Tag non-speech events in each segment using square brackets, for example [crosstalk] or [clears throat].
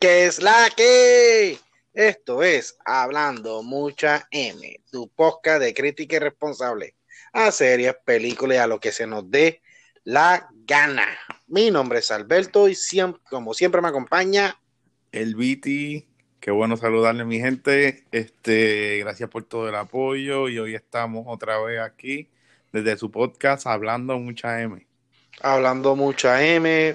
¿Qué es la que? Esto es Hablando Mucha M, tu podcast de crítica y responsable a series, películas y a lo que se nos dé la gana. Mi nombre es Alberto y siempre, como siempre me acompaña el Viti. Qué bueno saludarle, mi gente. Este, gracias por todo el apoyo y hoy estamos otra vez aquí desde su podcast Hablando Mucha M. Hablando Mucha M.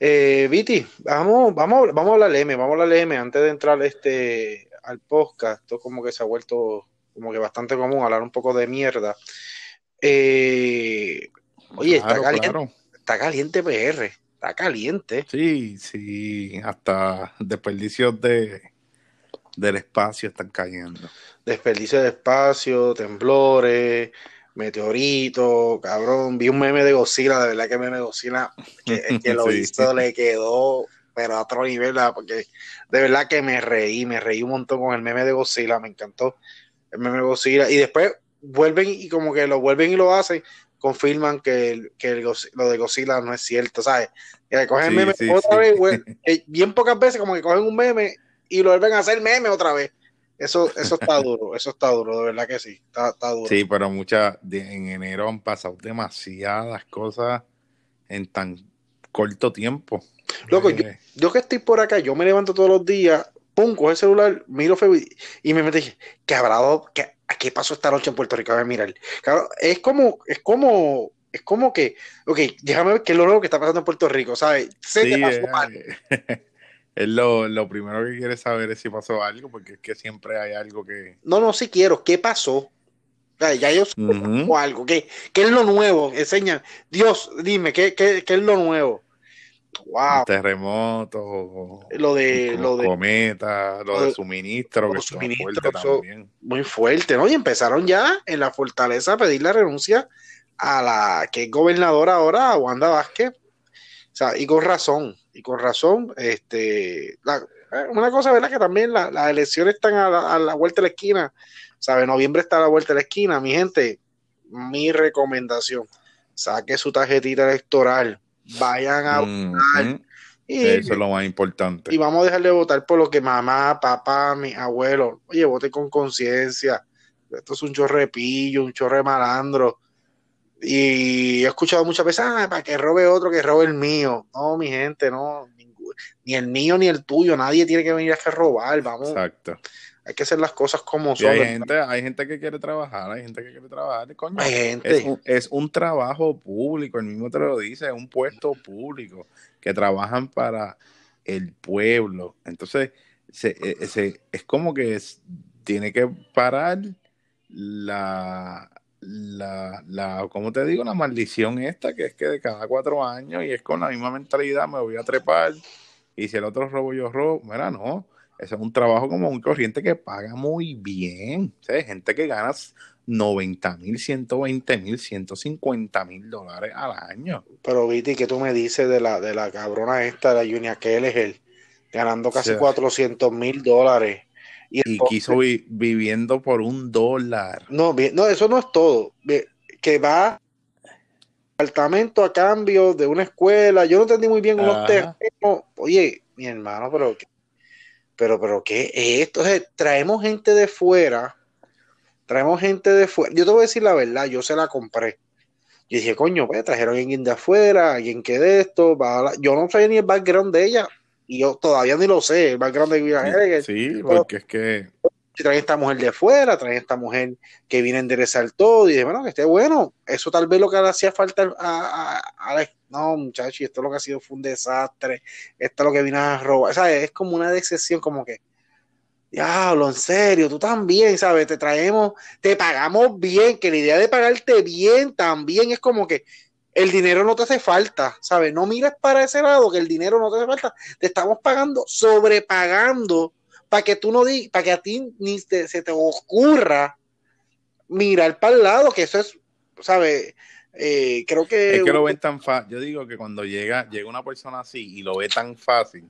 Eh, Viti, vamos, vamos, vamos a hablar M, vamos a hablar M antes de entrar este al podcast. Esto como que se ha vuelto como que bastante común hablar un poco de mierda. Eh, oye, está caliente, está caliente PR, está caliente. Sí, sí, hasta desperdicios de del espacio están cayendo. Desperdicios de espacio, temblores, Meteorito, cabrón. Vi un meme de Godzilla, de verdad que meme de Godzilla, que, [laughs] que lo hizo, le quedó, pero a otro nivel, porque de verdad que me reí, me reí un montón con el meme de Godzilla, me encantó el meme de Godzilla. Y después vuelven y como que lo vuelven y lo hacen, confirman que, que lo de Godzilla no es cierto, ¿sabes? Que cogen el meme otra vez, [laughs] bien pocas veces como que cogen un meme y lo vuelven a hacer meme otra vez. Eso, eso está [laughs] duro, eso está duro, de verdad que sí, está, duro. Sí, pero muchas, en enero han pasado demasiadas cosas en tan corto tiempo. Loco, yo, eh. yo, que estoy por acá, yo me levanto todos los días, pum, coge el celular, miro Facebook y me meto ¿qué habrá dado? ¿Qué, ¿Qué pasó esta noche en Puerto Rico? A ver, mirar. Claro, es como, es como, es como que, ok, déjame ver qué es lo nuevo que está pasando en Puerto Rico, ¿sabes? Sé sí, que pasó eh, mal. [laughs] Es lo, primero que quiere saber es si pasó algo, porque es que siempre hay algo que. No, no, sí quiero. ¿Qué pasó? Ya yo sé algo. ¿Qué, ¿Qué, es lo nuevo? Enseña. Dios, dime, ¿qué, qué, qué es lo nuevo? Wow. Terremoto. Lo de. Lo de cometa, lo, de suministro, que fuerte también. Muy fuerte, ¿no? Y empezaron ya en la fortaleza a pedir la renuncia a la que es gobernadora ahora, Wanda Vázquez. O sea, y con razón y con razón, este, eh, una cosa, ¿verdad? Que también las elecciones están a la, vuelta de la esquina, ¿sabe? Noviembre está a la vuelta de la esquina, mi gente, mi recomendación, saque su tarjetita electoral, vayan a votar. Y, Eso es lo más importante. Y vamos a dejar de votar por lo que mamá, papá, mi abuelo, oye, vote con conciencia. Esto es un chorrepillo, un chorre malandro y he escuchado muchas veces, ah, para que robe otro, que robe el mío. No, mi gente, no. Ni el mío ni el tuyo. Nadie tiene que venir a robar. Vamos. Exacto. Hay que hacer las cosas como son. Hay gente, hay gente que quiere trabajar, hay gente que quiere trabajar. Coño, hay gente. Es, un, trabajo público, el mismo te lo dice, es un puesto público que trabajan para el pueblo. Entonces, se, e, es como que tiene que parar la, la, la, como te digo, la maldición esta, que es que de cada cuatro años y es con la misma mentalidad me voy a trepar y si el otro robo yo robo, mira, no, eso es un trabajo como un corriente que paga muy bien, ¿sabes? gente que gana 90 mil, 120 mil, 150 mil dólares al año. Pero Viti, ¿qué tú me dices de la, de la cabrona esta, de la Junia Keller, ganando casi 400 mil dólares? Y, quiso viviendo por un dólar. No, no, eso no es todo. Que va apartamento a cambio de una escuela. Yo no entendí muy bien unos terrenos. Oye, mi hermano, pero pero, pero, ¿qué es esto? traemos gente de fuera. Traemos gente de fuera. Yo te voy a decir la verdad, yo se la compré. Yo dije, coño, pues trajeron a alguien de afuera, alguien que de esto. Yo no sabía ni el background de ella y yo todavía ni lo sé, el background de Vivian Sí, porque es que. Traen esta mujer de fuera, traen esta mujer que viene a enderezar todo, y dije, bueno, que esté bueno. Eso tal vez lo que le hacía falta a, a, no, muchachos, esto lo que ha sido fue un desastre, esto es lo que vino a robar. ¿Sabes? Es como una decepción, como que, diablo, en serio, tú también, ¿sabes? Te traemos, te pagamos bien, que la idea de pagarte bien también es como que, el dinero no te hace falta, ¿sabes? No mires para ese lado que el dinero no te hace falta. Te estamos pagando, sobrepagando, para que tú no digas, para que a ti ni se te ocurra mirar para el lado, que eso es, ¿sabes? Eh, creo que... Es que lo ven tan fácil. Yo digo que cuando llega, llega una persona así y lo ve tan fácil,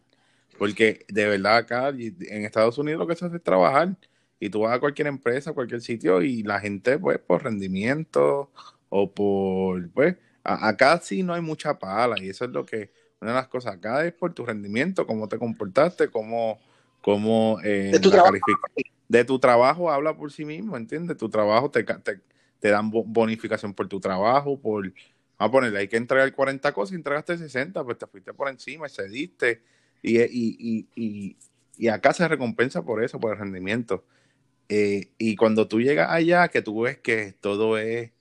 porque de verdad acá en Estados Unidos lo que se hace es trabajar y tú vas a cualquier empresa, cualquier sitio y la gente pues por rendimiento o por pues acá sí no hay mucha pala y eso es lo que una de las cosas acá es por tu rendimiento, cómo te comportaste, cómo, cómo eh, de, tu trabajo. de tu trabajo habla por sí mismo, ¿entiendes? Tu trabajo te, te, te dan bonificación por tu trabajo, por, vamos a ponerle, hay que entregar 40 cosas y entregaste 60, pues te fuiste por encima, y cediste, y, y, y, y, acá se recompensa por eso, por el rendimiento. Eh, y cuando tú llegas allá, que tú ves que todo es,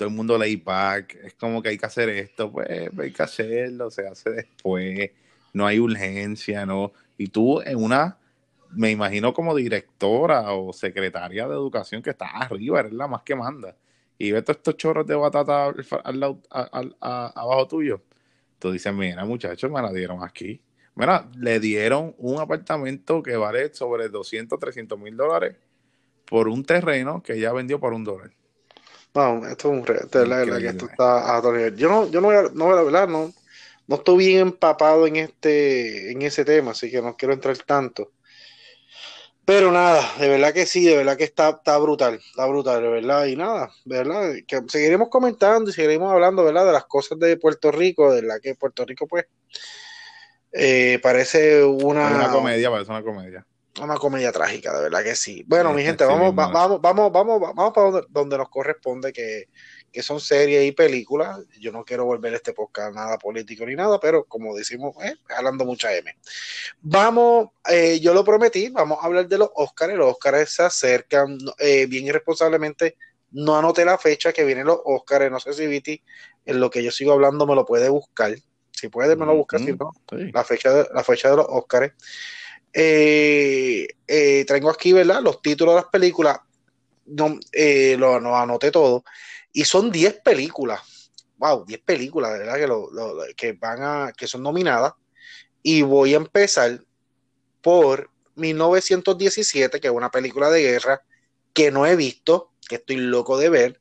todo el mundo lay back, es como que hay que hacer esto, pues hay que hacerlo, se hace después, no hay urgencia, ¿no? Y tú en una, me imagino como directora o secretaria de educación que está arriba, eres la más que manda. Y ves todos estos chorros de batata al, abajo tuyo. Tú dices, mira, muchachos, me la dieron aquí. Mira, le dieron un apartamento que vale sobre 200, 300 mil dólares por un terreno que ya vendió por un dólar. Vamos, esto es un esto está a Yo no, yo no voy a, no voy a hablar, no, no estoy bien empapado en este, en ese tema, así que no quiero entrar tanto. Pero nada, de verdad que sí, de verdad que está, está brutal, está brutal, de verdad, y nada, de verdad, que seguiremos comentando y seguiremos hablando, ¿verdad? De las cosas de Puerto Rico, de la que Puerto Rico, pues, eh, parece una... Una comedia, parece una comedia una comedia trágica, de verdad que sí. Bueno, mi gente, vamos, vamos, vamos, vamos, vamos para donde, nos corresponde, que, son series y películas. Yo no quiero volver este podcast nada político ni nada, pero como decimos, eh, hablando mucha M. Vamos, eh, yo lo prometí, vamos a hablar de los Oscars. Los Oscars se acercan eh, bien irresponsablemente. No anoté la fecha que vienen los Oscars. No sé si Viti, en lo que yo sigo hablando, me lo puede buscar. Si puede, me lo busca, si no, la, fecha de, la fecha de los Oscars. Eh, eh, tengo aquí, ¿verdad? Los títulos de las películas, no, eh, lo, anoté todo, y son 10 películas, wow, 10 películas, ¿verdad? Que, van a, que son nominadas, y voy a empezar por 1917, que es una película de guerra que no he visto, que estoy loco de ver,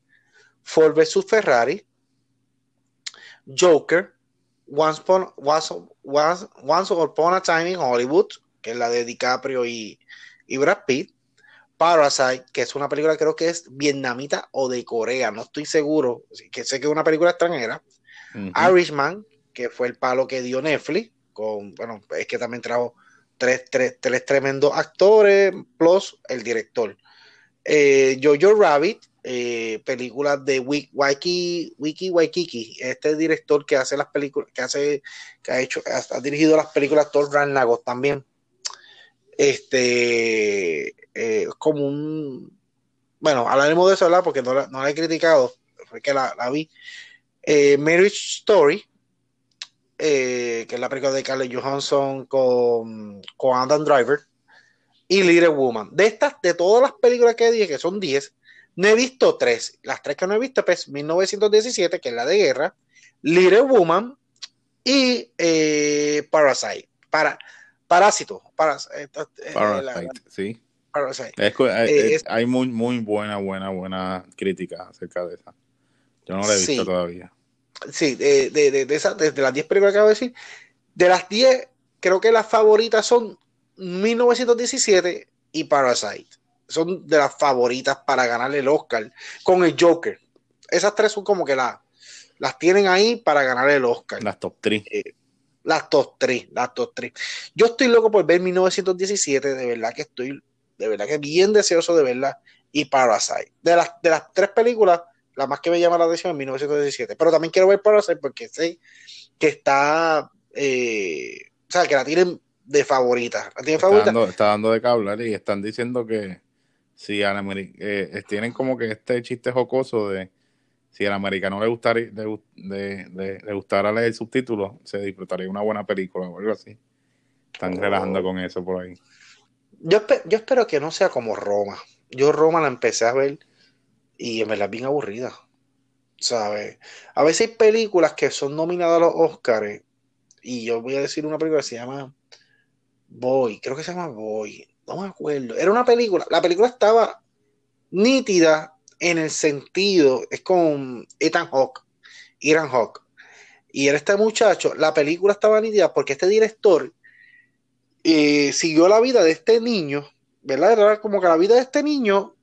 Ford vs. Ferrari, Joker, Once Upon, Once, Once Upon a Time in Hollywood, que es la de DiCaprio y, y Brad Pitt. Parasite, que es una película creo que es vietnamita o de Corea, no estoy seguro, que sé que es una película extranjera. Irishman, que fue el palo que dio Netflix, con, bueno, es que también trajo tres, tres, tres tremendos actores, plus el director. Eh, Jojo Rabbit, eh, películas de Wiki, Wiki Waikiki, este director que hace las películas, que hace, que ha hecho, ha, dirigido las películas Thor Ragnarok también este, eh, como un, bueno, hablaremos de eso, ¿verdad? Porque no la, he criticado, fue que la, vi. Eh, Marriage Story, eh, que es la película de Carly Johansson con, con Adam Driver, y Little Woman. De estas, de todas las películas que dije, que son 10, no he visto tres. Las tres que no he visto, pues 1917, que es la de guerra, Little Woman y Parasite. Para, Parásito. Eh, eh, Parasite, sí. Eh, hay muy, muy buena, buena, buena crítica acerca de esa. Yo no la he visto todavía. Sí, de, de, de, de, de las 10 películas que acabo de decir, de las 10, creo que las favoritas son 1917 y Parasite. Son de las favoritas para ganar el Oscar con el Joker. Esas tres son como que las las tienen ahí para ganar el Oscar. Las top 3. Las top 3, las top 3. Yo estoy loco por ver 1917, de verdad que estoy, de verdad que bien deseoso de verla. Y Parasite. De las, de las tres películas, la más que me llama la atención es 1917. Pero también quiero ver Parasite porque sé que está, eh, o sea, que la tienen de favorita. ¿La tienen favorita? está dando de hablar y están diciendo que si a eh, tienen como que este chiste jocoso de si al americano le gustara, le, gustara leer subtítulos, se disfrutaría una buena película o algo así. Están oh. relajando con eso por ahí. Yo, yo espero que no sea como Roma. Yo Roma la empecé a ver y me la bien aburrida. ¿Sabes? A veces hay películas que son nominadas a los Oscars y yo voy a decir una película que se llama Boy, creo que se llama Boy, no me acuerdo. Era una película, la película estaba nítida en el sentido, es con Ethan Hawke, Ethan Hawke. Y era este muchacho, la película estaba nítida porque este director eh, siguió la vida de este niño, ¿verdad? Era como que la vida de este niño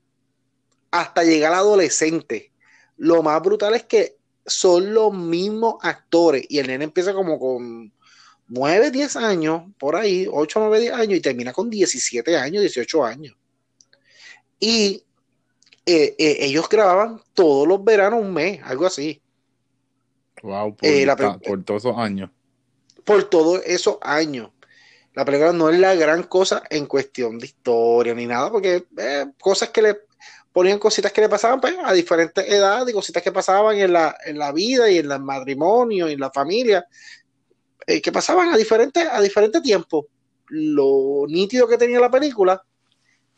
hasta llegar al adolescente. Lo más brutal es que son los mismos actores y el nene empieza como con, 9, 10 años, por ahí, 8, 9, 10 años, y termina con 17 años, 18 años. Y eh, eh, ellos grababan todos los veranos un mes, algo así. Wow, eh, por, todos esos años. Por todos esos años. La película no es la gran cosa en cuestión de historia ni nada, porque cosas que le ponían cositas que le pasaban pues, a diferentes edades y cositas que pasaban en la, en la vida y en el matrimonio y en la familia, que pasaban a diferentes, a diferentes tiempos. Lo nítido que tenía la película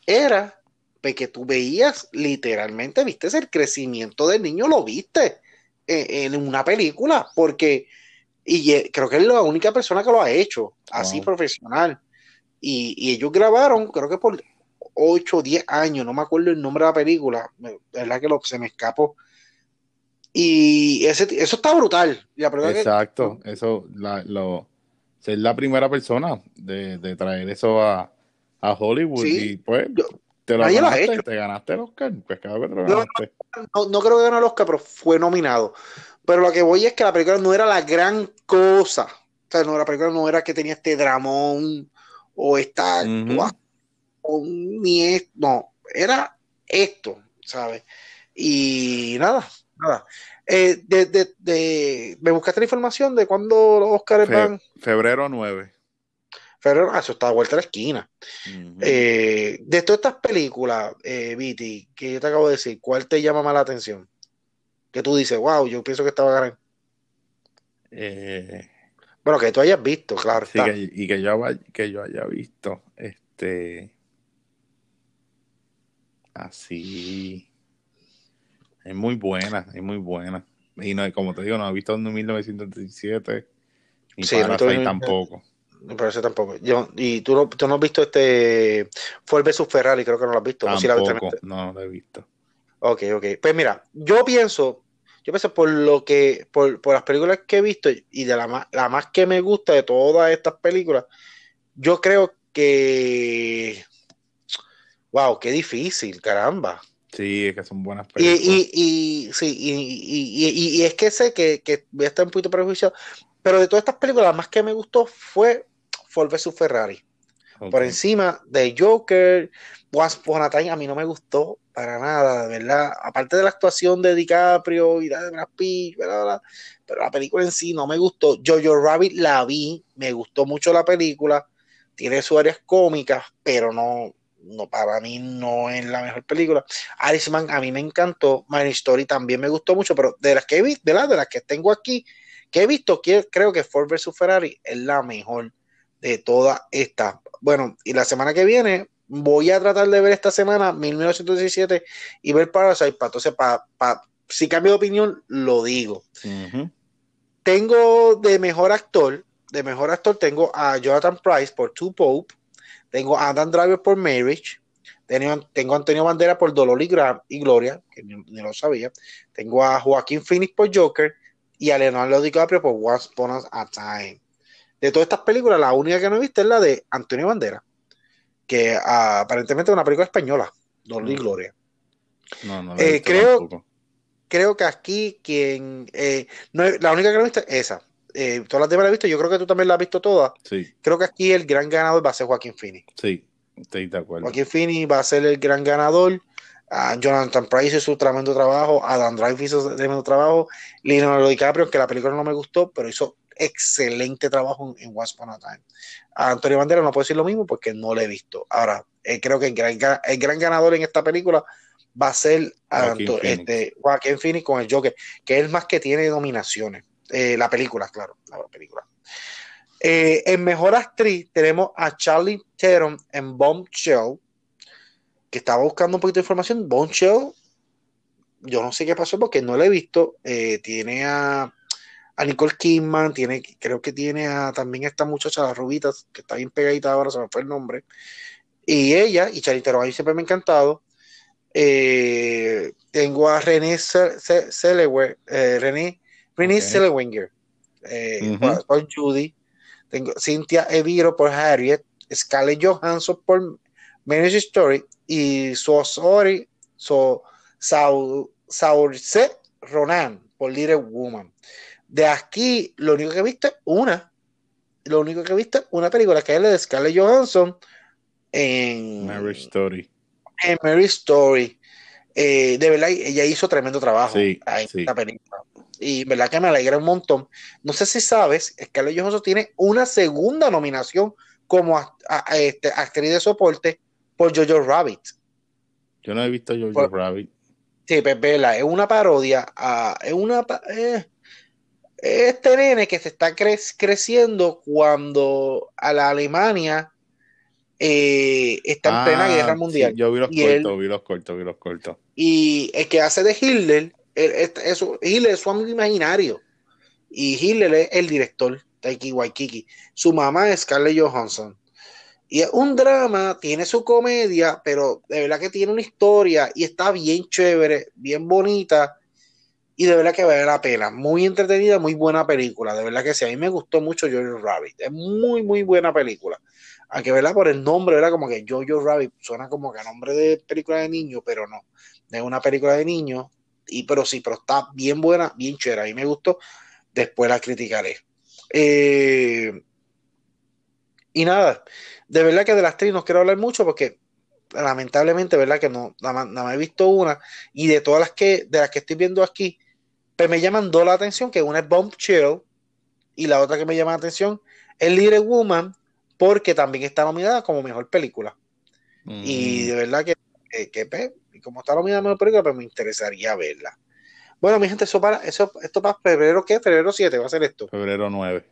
era que tú veías literalmente, viste el crecimiento del niño, lo viste en, una película, porque, y creo que es la única persona que lo ha hecho así profesional. Y, ellos grabaron, creo que por 8 o 10 años, no me acuerdo el nombre de la película, es verdad que se me escapó. Y ese, eso está brutal. Exacto, eso, la, lo, ser la primera persona de, traer eso a, Hollywood y pues te lo ganaste, te ganaste el Oscar. Pues no, No, creo que ganó el Oscar, pero fue nominado. Pero lo que voy es que la película no era la gran cosa. O sea, no, la película no era que tenía este dramón o esta o ni es, no, era esto, ¿sabes? Y nada, nada. Eh, de, de, de, ¿Me buscaste la información de cuándo los Oscars van? Febrero 9. Pero eso está a vuelta a la esquina. Eh, de todas estas películas, eh, Viti, que yo te acabo de decir, ¿cuál te llama más la atención? Que tú dices, wow, yo pienso que estaba a Eh, bueno, que tú hayas visto, claro. Sí, y que yo, que yo haya visto, este. Así. Es muy buena, es muy buena. Y no, como te digo, no he visto en 1937. Ni sí, Parasite tampoco. Me parece tampoco. Yo, y tú no, tú no has visto este Ford vs Ferrari, creo que no lo has visto. Tampoco, no, lo he visto. Ok, ok. Pues mira, yo pienso, yo pienso por lo que, por, por las películas que he visto y de la más, la más que me gusta de todas estas películas, yo creo que wow, qué difícil, caramba. Sí, es que son buenas películas. Y, y, y sí, y, y, es que sé que, que voy a estar un poquito prejuiciado, pero de todas estas películas, la más que me gustó fue Ford vs Ferrari. Por encima de Joker, Once Upon a Time, a mí no me gustó para nada, de verdad. Aparte de la actuación de DiCaprio y de Brad Pitt, pero la película en sí no me gustó. Jojo Rabbit la vi, me gustó mucho la película, tiene sus áreas cómicas, pero no, no para mí no es la mejor película. Irishman a mí me encantó, My Story también me gustó mucho, pero de las que vi, de las, de las que tengo aquí, que he visto, creo que Ford vs Ferrari es la mejor de toda esta. Bueno, y la semana que viene voy a tratar de ver esta semana 1917 y ver Parasite, para entonces, para, si cambio de opinión, lo digo. Tengo de mejor actor, de mejor actor tengo a Jonathan Price por Two Pope, tengo a Adam Driver por Marriage, tengo, a Antonio Bandera por Dolor y, Gloria, que ni, lo sabía, tengo a Joaquín Phoenix por Joker y a Leonardo DiCaprio por Once Upon a Time de todas estas películas, la única que no he visto es la de Antonio Bandera, que aparentemente es una película española, Dolly y Gloria. No, no eh, creo, creo que aquí quien eh, no, la única que no he visto es esa. Eh, todas las demás las he visto, yo creo que tú también la has visto todas. Sí. Creo que aquí el gran ganador va a ser Joaquín Phoenix. Sí, estoy de acuerdo. Joaquín Phoenix va a ser el gran ganador. Jonathan Price hizo su tremendo trabajo, Adam Drive hizo tremendo trabajo, Leonardo DiCaprio, que la película no me gustó, pero hizo excelente trabajo en, Once Upon a Time. A Antonio Bandera no puedo decir lo mismo porque no lo he visto. Ahora, eh, creo que el gran, ganador en esta película va a ser Joaquín, este, Phoenix con el Joker, que es el más que tiene nominaciones. Eh, la película, claro, la película. Eh, en Mejor Actriz tenemos a Charlie Theron en Bombshell, que estaba buscando un poquito de información. Bombshell, yo no sé qué pasó porque no la he visto. tiene a a Nicole Kidman, tiene, creo que tiene a también esta muchacha, las rubitas, que está bien pegadita ahora, se me fue el nombre. Y ella, y Charlize a mí siempre me ha encantado. Eh, tengo a René Zellweger, eh, René, René eh, por, Judy. Tengo Cynthia Eviro por Harriet, Scarlett Johansson por Marriage Story y Sosori so, Saurse Ronan por Little Woman. De aquí, lo único que he visto es una. lo único que he visto es una película que es la de Scarlett Johansson en Mary Story. En Mary Story. Eh, de verdad, ella hizo tremendo trabajo en esta película. Y verdad que me alegra un montón. No sé si sabes, Scarlett Johansson tiene una segunda nominación como este, actriz de soporte por Jojo Rabbit. Yo no he visto Jojo Rabbit. Sí, pues es una parodia, es una... Eh, este nene que se está creciendo cuando a la Alemania eh, está en plena ah, guerra mundial. yo vi los cortos, vi los cortos, vi los cortos. Y el que hace de Hitler, Hitler es su amigo imaginario. Y Hitler es el director, Taiki Waikiki. Su mamá es Scarlett Johansson. Y es un drama, tiene su comedia, pero de verdad que tiene una historia y está bien chévere, bien bonita. Y de verdad que vale la pena. Muy entretenida, muy buena película. De verdad que sí. A mí me gustó mucho Jojo Rabbit. Es muy, muy buena película. Aunque, ¿verdad? Por el nombre, era Como que Jojo Rabbit suena como que a nombre de película de niño, pero no. Es una película de niño. Y, pero sí, pero está bien buena, bien chévere. A mí me gustó. Después la criticaré. Eh, y nada, de verdad que de las tres no quiero hablar mucho porque lamentablemente, ¿verdad? Que no, nada más, he visto una y de todas las que, de las que estoy viendo aquí, pues me llaman dos la atención, que una es Bomb Chill y la otra que me llama la atención es Little Woman porque también está nominada como mejor película. Y de verdad que, que, pues, como está nominada como mejor película, pues me interesaría verla. Bueno, mi gente, eso para, eso, esto para febrero, ¿qué? Febrero 7 va a ser esto. Febrero 9.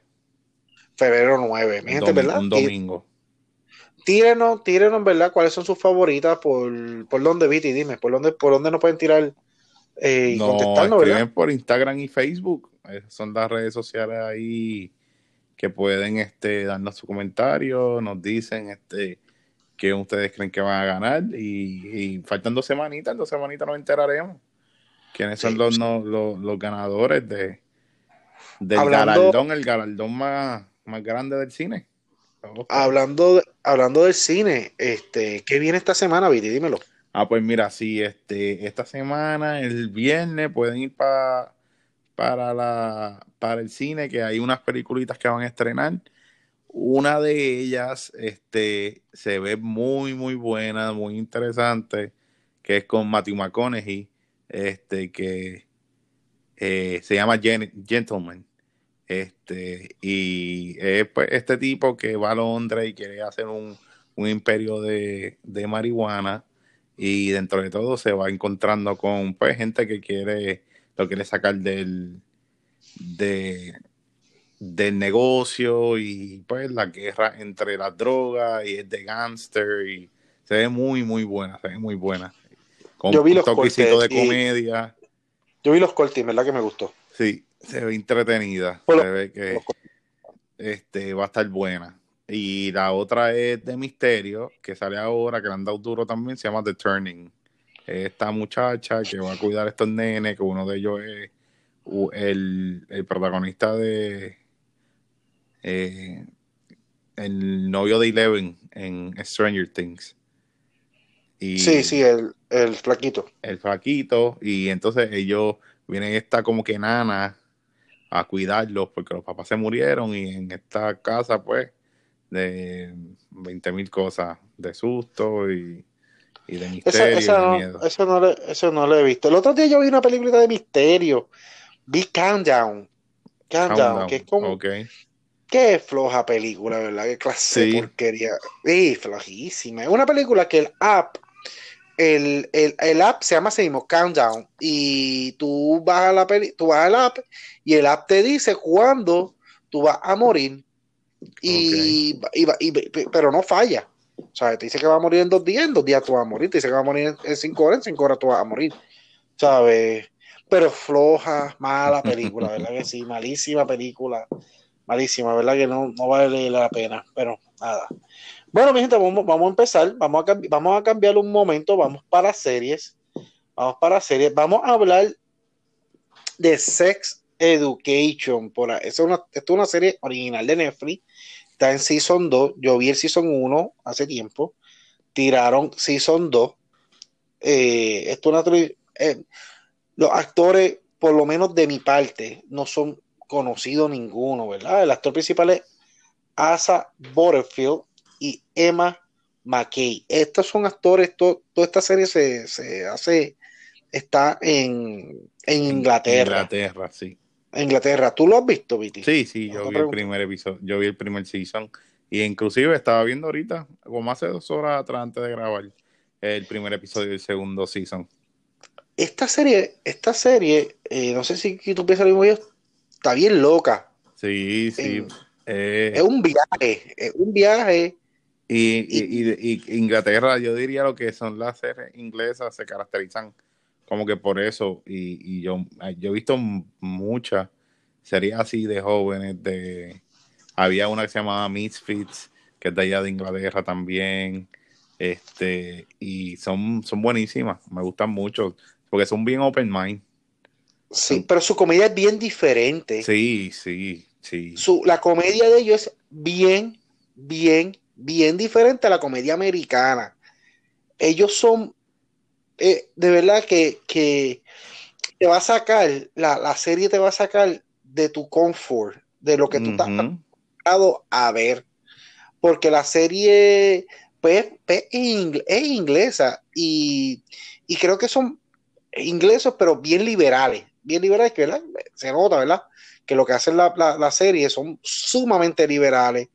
Febrero 9, mi gente, ¿verdad? Un domingo tírenos, tírenos, ¿verdad? ¿Cuáles son sus favoritas? ¿Por, por dónde, Viti? Dime, ¿por dónde, por dónde nos pueden tirar eh, y no, contestarnos, ¿verdad? por Instagram y Facebook. son las redes sociales ahí que pueden este, darnos su comentario, nos dicen este que ustedes creen que van a ganar y, faltan dos semanitas, dos semanitas nos enteraremos quiénes son los, los, ganadores de del galardón, el galardón más, más grande del cine. Hablando, hablando del cine, este, ¿qué viene esta semana, Viti? Dímelo. Ah, pues mira, sí, este, esta semana, el viernes, pueden ir para para la para el cine, que hay unas peliculitas que van a estrenar. Una de ellas, este, se ve muy, muy buena, muy interesante, que es con Matthew McConaughey, este, que eh, se llama Gentleman. Este, y es pues, este tipo que va a Londres y quiere hacer un, imperio de, marihuana y dentro de todo se va encontrando con pues gente que quiere lo quiere sacar del de, del negocio y pues la guerra entre las drogas y es de gangster y se ve muy muy buena se ve muy buena con yo vi los de comedia yo vi los cortes verdad que me gustó sí se ve entretenida. se ve que este, va a estar buena. Y la otra es de misterio, que sale ahora, que le han dado duro también, se llama The Turning. Esta muchacha que va a cuidar a estos nenes, que uno de ellos es el, protagonista de eh, el novio de Eleven en Stranger Things. Y sí, sí, el, el flaquito. El flaquito, y entonces ellos vienen esta como que nana a cuidarlos porque los papás se murieron y en esta casa pues de 20 mil cosas de susto y, de misterio y de miedo. Eso no, eso no lo he visto. El otro día yo vi una película de misterio. Vi Countdown. Countdown, que es como... Qué floja película, ¿verdad? Qué clase de porquería. Sí, flojísima. Es una película que el app el, el, el, app se llama así Countdown y tú vas a la peli, tú vas al app y el app te dice cuándo tú vas a morir y, pero no falla o sea, te dice que va a morir en dos días, en dos días tú vas a morir, te dice que va a morir en cinco horas, en cinco horas tú vas a morir, ¿sabes? Pero floja, mala película, ¿verdad que sí? Malísima película, malísima, ¿verdad que no, no vale la pena? Pero nada. Bueno, mi gente, vamos, vamos a empezar. Vamos a, vamos a cambiar un momento. Vamos para series. Vamos para series. Vamos a hablar de Sex Education. Por Es una, esto es una serie original de Netflix. Está en Season 2. Yo vi el Season 1 hace tiempo. Tiraron Season 2. Eh, esto una, eh, los actores, por lo menos de mi parte, no son conocidos ninguno, ¿verdad? El actor principal es Asa Butterfield y Emma McKay. Estos son actores, toda esta serie se, hace, está en, Inglaterra. Inglaterra, sí. Inglaterra. ¿Tú lo has visto, Viti? Sí, sí, yo vi el primer episodio, yo vi el primer season. Y inclusive estaba viendo ahorita, como hace dos horas atrás antes de grabar, el primer episodio del segundo season. Esta serie, esta serie, eh, no sé si tú piensas lo mismo yo, está bien loca. Sí, sí. Eh, es un viaje, es un viaje. Y, Inglaterra, yo diría lo que son las series inglesas, se caracterizan como que por eso. Y, yo, yo he visto muchas series así de jóvenes, de había una que se llamaba Misfits, que es de allá de Inglaterra también. Este, y son, son buenísimas, me gustan mucho, porque son bien open mind. Sí, pero su comedia es bien diferente. Sí, sí, sí. Su, la comedia de ellos es bien, bien, bien diferente a la comedia americana. Ellos son, eh, de verdad que, que, te va a sacar, la, la, serie te va a sacar de tu confort, de lo que tú estás acostumbrado a ver. Porque la serie pues, pues es, inglesa y, y creo que son ingleses, pero bien liberales bien liberales, que se nota, ¿verdad? Que lo que hacen la, la, serie son sumamente liberales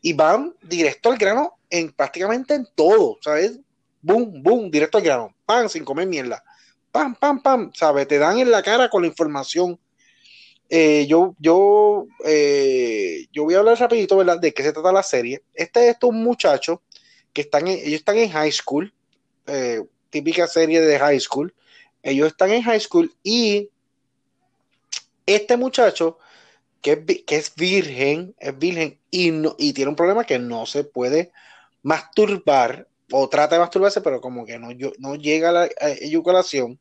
y van directo al grano en prácticamente en todo, ¿sabes? Boom, boom, directo al grano, pan, sin comer mierda, pam, pam, pam, ¿sabes? Te dan en la cara con la información. Eh, yo, yo, eh, yo voy a hablar rapidito, ¿verdad? De qué se trata la serie. Este es estos muchachos que están, ellos están en high school, eh, típica serie de high school. Ellos están en high school y este muchacho, que, es virgen, es virgen y, y tiene un problema que no se puede masturbar o trata de masturbarse, pero como que no, no llega a la eyaculación,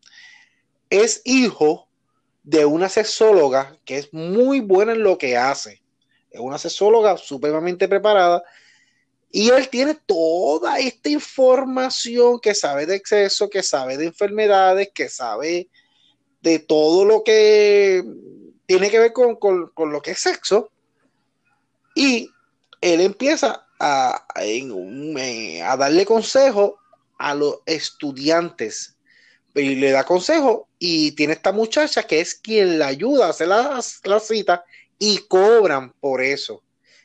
es hijo de una sexóloga que es muy buena en lo que hace. Es una sexóloga supremamente preparada y él tiene toda esta información que sabe de exceso, que sabe de enfermedades, que sabe de todo lo que tiene que ver con, lo que es sexo. Y él empieza a, a darle consejo a los estudiantes. Y le da consejo y tiene esta muchacha que es quien le ayuda a hacer la, cita y cobran por eso.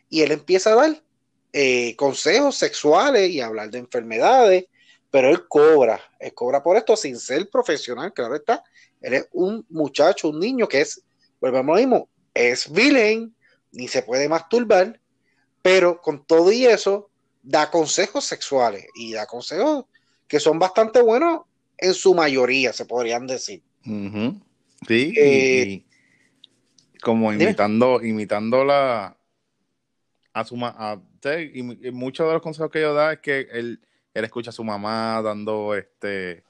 Y él empieza a dar eh, consejos sexuales y hablar de enfermedades, pero él cobra, él cobra por esto sin ser profesional, claro está. Él es un muchacho, un niño que es volvemos lo mismo, es villain, ni se puede masturbar, pero con todo y eso, da consejos sexuales y da consejos que son bastante buenos en su mayoría, se podrían decir. Sí, eh, como imitando, imitando la a su a, y, muchos de los consejos que yo da es que él, él escucha a su mamá dando este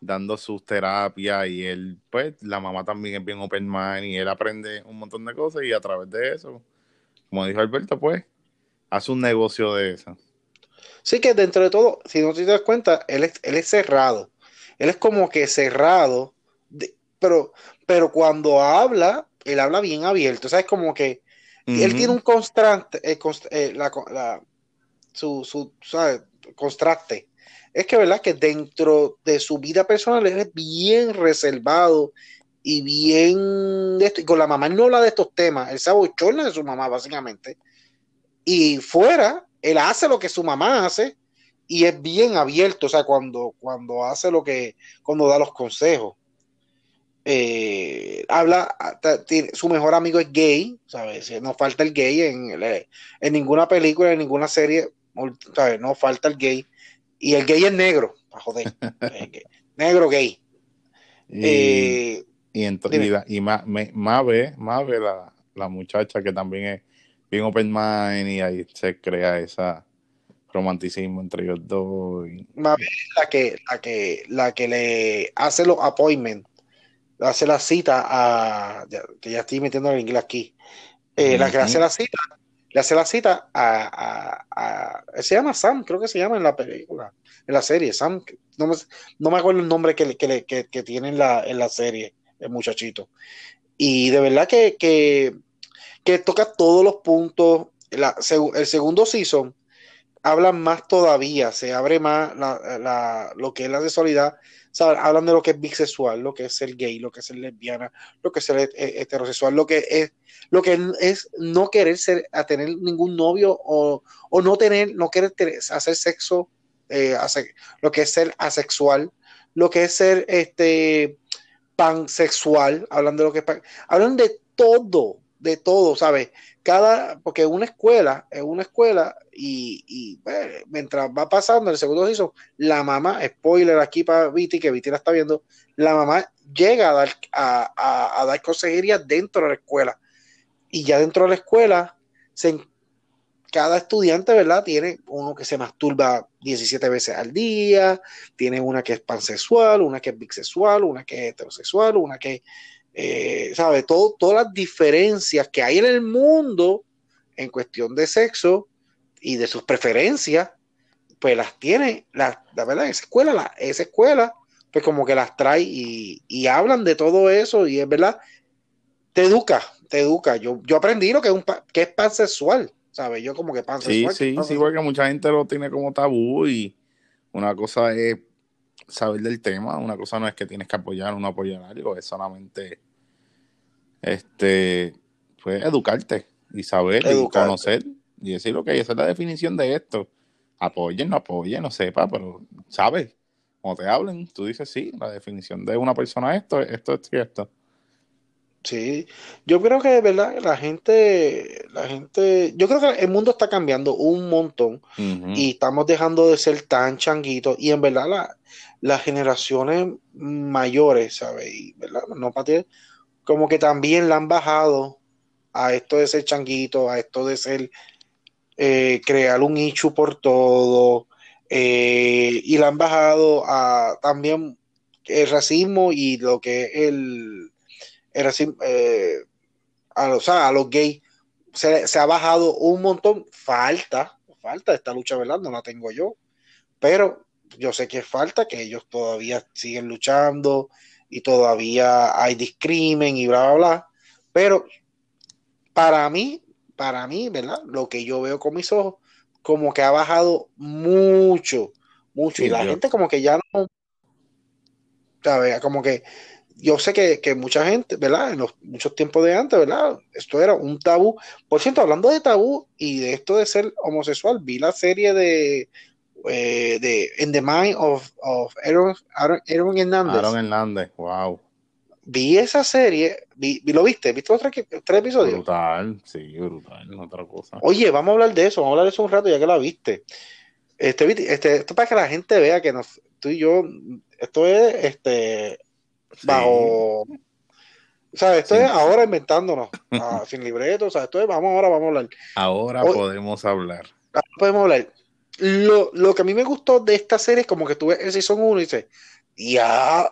dando sus terapias y él, pues, la mamá también es bien open mind y él aprende un montón de cosas y a través de eso, como dijo Alberto, pues, hace un negocio de eso. Sí que dentro de todo, si no te das cuenta, él es, él es cerrado. Él es como que cerrado, pero, pero cuando habla, él habla bien abierto. O sea, es como que él tiene un constante, eh, eh, la, la, su, su ¿sabes? contraste es que, ¿verdad? Que dentro de su vida personal es bien reservado y bien de esto. Y con la mamá él no habla de estos temas, él se abochorna de su mamá, básicamente. Y fuera, él hace lo que su mamá hace y es bien abierto, o sea, cuando, cuando hace lo que, cuando da los consejos. Eh, habla, su mejor amigo es gay, ¿sabes? No falta el gay en, en ninguna película, en ninguna serie, ¿sabes? No falta el gay y el gay es negro, para joder. [laughs] negro gay. Y, eh, y, entonces, y, más, ve, más ve la, la, muchacha que también es bien open mind y ahí se crea esa romanticismo entre ellos dos. Más la que, la que, la que le hace los appointments, hace la cita a, que ya estoy metiendo el inglés aquí, eh, la que hace la cita le hace la cita a, a, se llama Sam, creo que se llama en la película, en la serie, Sam, no me, no me acuerdo el nombre que, que, que, que tiene en la, en la serie, el muchachito. Y de verdad que, que, que toca todos los puntos, el segundo season habla más todavía, se abre más lo que es la sexualidad, hablan de lo que es bisexual, lo que es ser gay, lo que es ser lesbiana, lo que es ser heterosexual, lo que es lo que es no querer ser a tener ningún novio o, no tener, no querer hacer sexo, eh, lo que es ser asexual, lo que es ser este pansexual, hablando de lo que es hablan de todo, de todo, ¿sabes? Cada, porque una escuela, es una escuela, y, pues, mientras va pasando el segundo piso, la mamá, spoiler aquí para Viti, que Viti la está viendo, la mamá llega a dar, a, dar consejería dentro de la escuela. Y ya dentro de la escuela, se, cada estudiante, ¿verdad? Tiene uno que se masturba 17 veces al día, tiene una que es pansexual, una que es bisexual, una que es heterosexual, una que, eh, ¿sabe? Todo, todas las diferencias que hay en el mundo en cuestión de sexo y de sus preferencias, pues las tiene, la, la verdad, esa escuela, la, esa escuela, pues como que las trae y, y, hablan de todo eso y es verdad, te educa, te educa. Yo, yo aprendí lo que es, un, que es pansexual ¿sabes? Yo como que pansexual. Sí, sí, sí, porque mucha gente lo tiene como tabú y una cosa es saber del tema, una cosa no es que tienes que apoyar o no apoyar algo, es solamente este pues educarte y saber y conocer y decir lo que esa es la definición de esto. Apoyen, no apoyen, no sepa, pero sabes, cuando te hablen, tú dices sí, la definición de una persona esto, esto es cierto. Sí, yo creo que de verdad la gente, la gente, yo creo que el mundo está cambiando un montón y estamos dejando de ser tan changuitos y en verdad la, las generaciones mayores, ¿sabes? Y, ¿verdad? No para como que también la han bajado a esto de ser changuito, a esto de ser eh, crear un ichu por todo eh, y la han bajado a también el racismo y lo que es el así, eh, a, los, a los gays se, ha bajado un montón. Falta, falta esta lucha, ¿verdad? No la tengo yo. Pero yo sé que falta, que ellos todavía siguen luchando y todavía hay discrimen y bla, bla, bla. Pero para mí, para mí, ¿verdad? Lo que yo veo con mis ojos, como que ha bajado mucho, mucho. y la gente como que ya no, ¿sabes? Como que yo sé que, mucha gente, ¿verdad? En los muchos tiempos de antes, ¿verdad? Esto era un tabú. Por cierto, hablando de tabú y de esto de ser homosexual, vi la serie de, eh, de In the Mind of, of Aaron, Aaron, Hernández. Aaron Hernández, wow. Vi esa serie, vi, ¿lo viste? ¿Viste los tres, episodios? Brutal, sí, brutal, otra cosa. Oye, vamos a hablar de eso, vamos a hablar de eso un rato ya que la viste. Este, este, esto para que la gente vea que nos, tú y yo, esto es este bajo. O sea, esto es ahora inventándonos, ah, [laughs] sin libreto, o sea, esto es, vamos ahora, vamos a hablar. Ahora podemos hablar. Ahora podemos hablar. Lo, lo, que a mí me gustó de esta serie es como que tuve el Season 1 y dice, ya,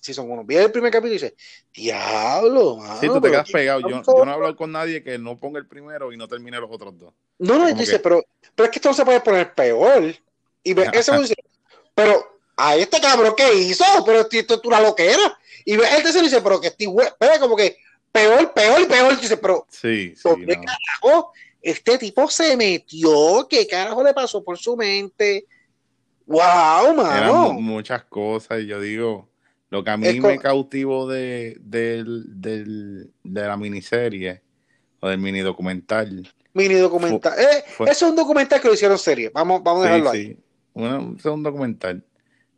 Season 1, vi el primer capítulo y dice, diablo, mano, Sí, tú te quedas pegado. Yo, yo, no hablo con nadie que no ponga el primero y no termine los otros dos. No, no, dice, pero, pero es que esto no se puede poner peor. Y ve, ese dice, pero a este cabrón que hizo, pero esto es una loquera. Y él te dice, pero que estoy pero como que peor, peor y peor. Dice, pero sí, sí, ¿qué carajo? Este tipo se metió, ¿qué carajo le pasó por su mente? ¡Wow, mano! Eran muchas cosas, y yo digo, lo que a mí me cautivó de, de, de, la miniserie o del mini documental. Mini documental. eh, es un documental que lo hicieron serie. Vamos, vamos a dejarlo ahí. es un documental.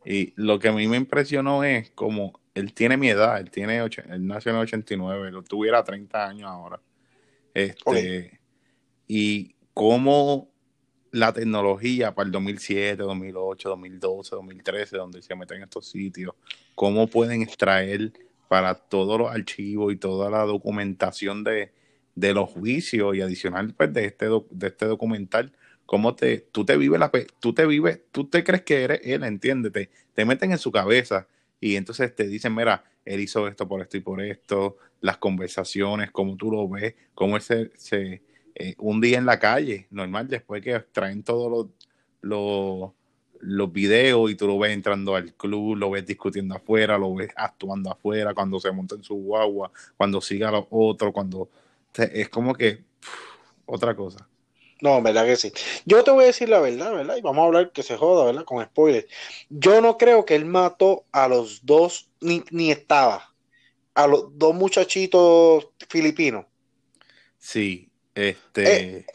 Y lo que a mí me impresionó es como él tiene mi edad, él tiene él nació en el 89, lo tuviera 30 años ahora. Este, Y cómo la tecnología para el 2007, 2008, 2012, 2013, donde se meten estos sitios, cómo pueden extraer para todos los archivos y toda la documentación de, de los juicios y adicional pues, de, este, de este documental, cómo te, tú te vives la, tú te vives, tú te crees que eres él, entiéndete, te meten en su cabeza y entonces te dicen, mira, él hizo esto por esto y por esto, las conversaciones, cómo tú lo ves, cómo él se, se eh, un día en la calle, normal, después que traen todos los, los, los videos y tú lo ves entrando al club, lo ves discutiendo afuera, lo ves actuando afuera, cuando se monta en su guagua, cuando sigue a los otros, cuando es como que otra cosa No, verdad que sí. Yo te voy a decir la verdad, ¿verdad? Y vamos a hablar que se joda, ¿verdad? Con spoilers. Yo no creo que él mató a los dos, ni, ni estaba, a los dos muchachitos filipinos. Sí, este. Eh,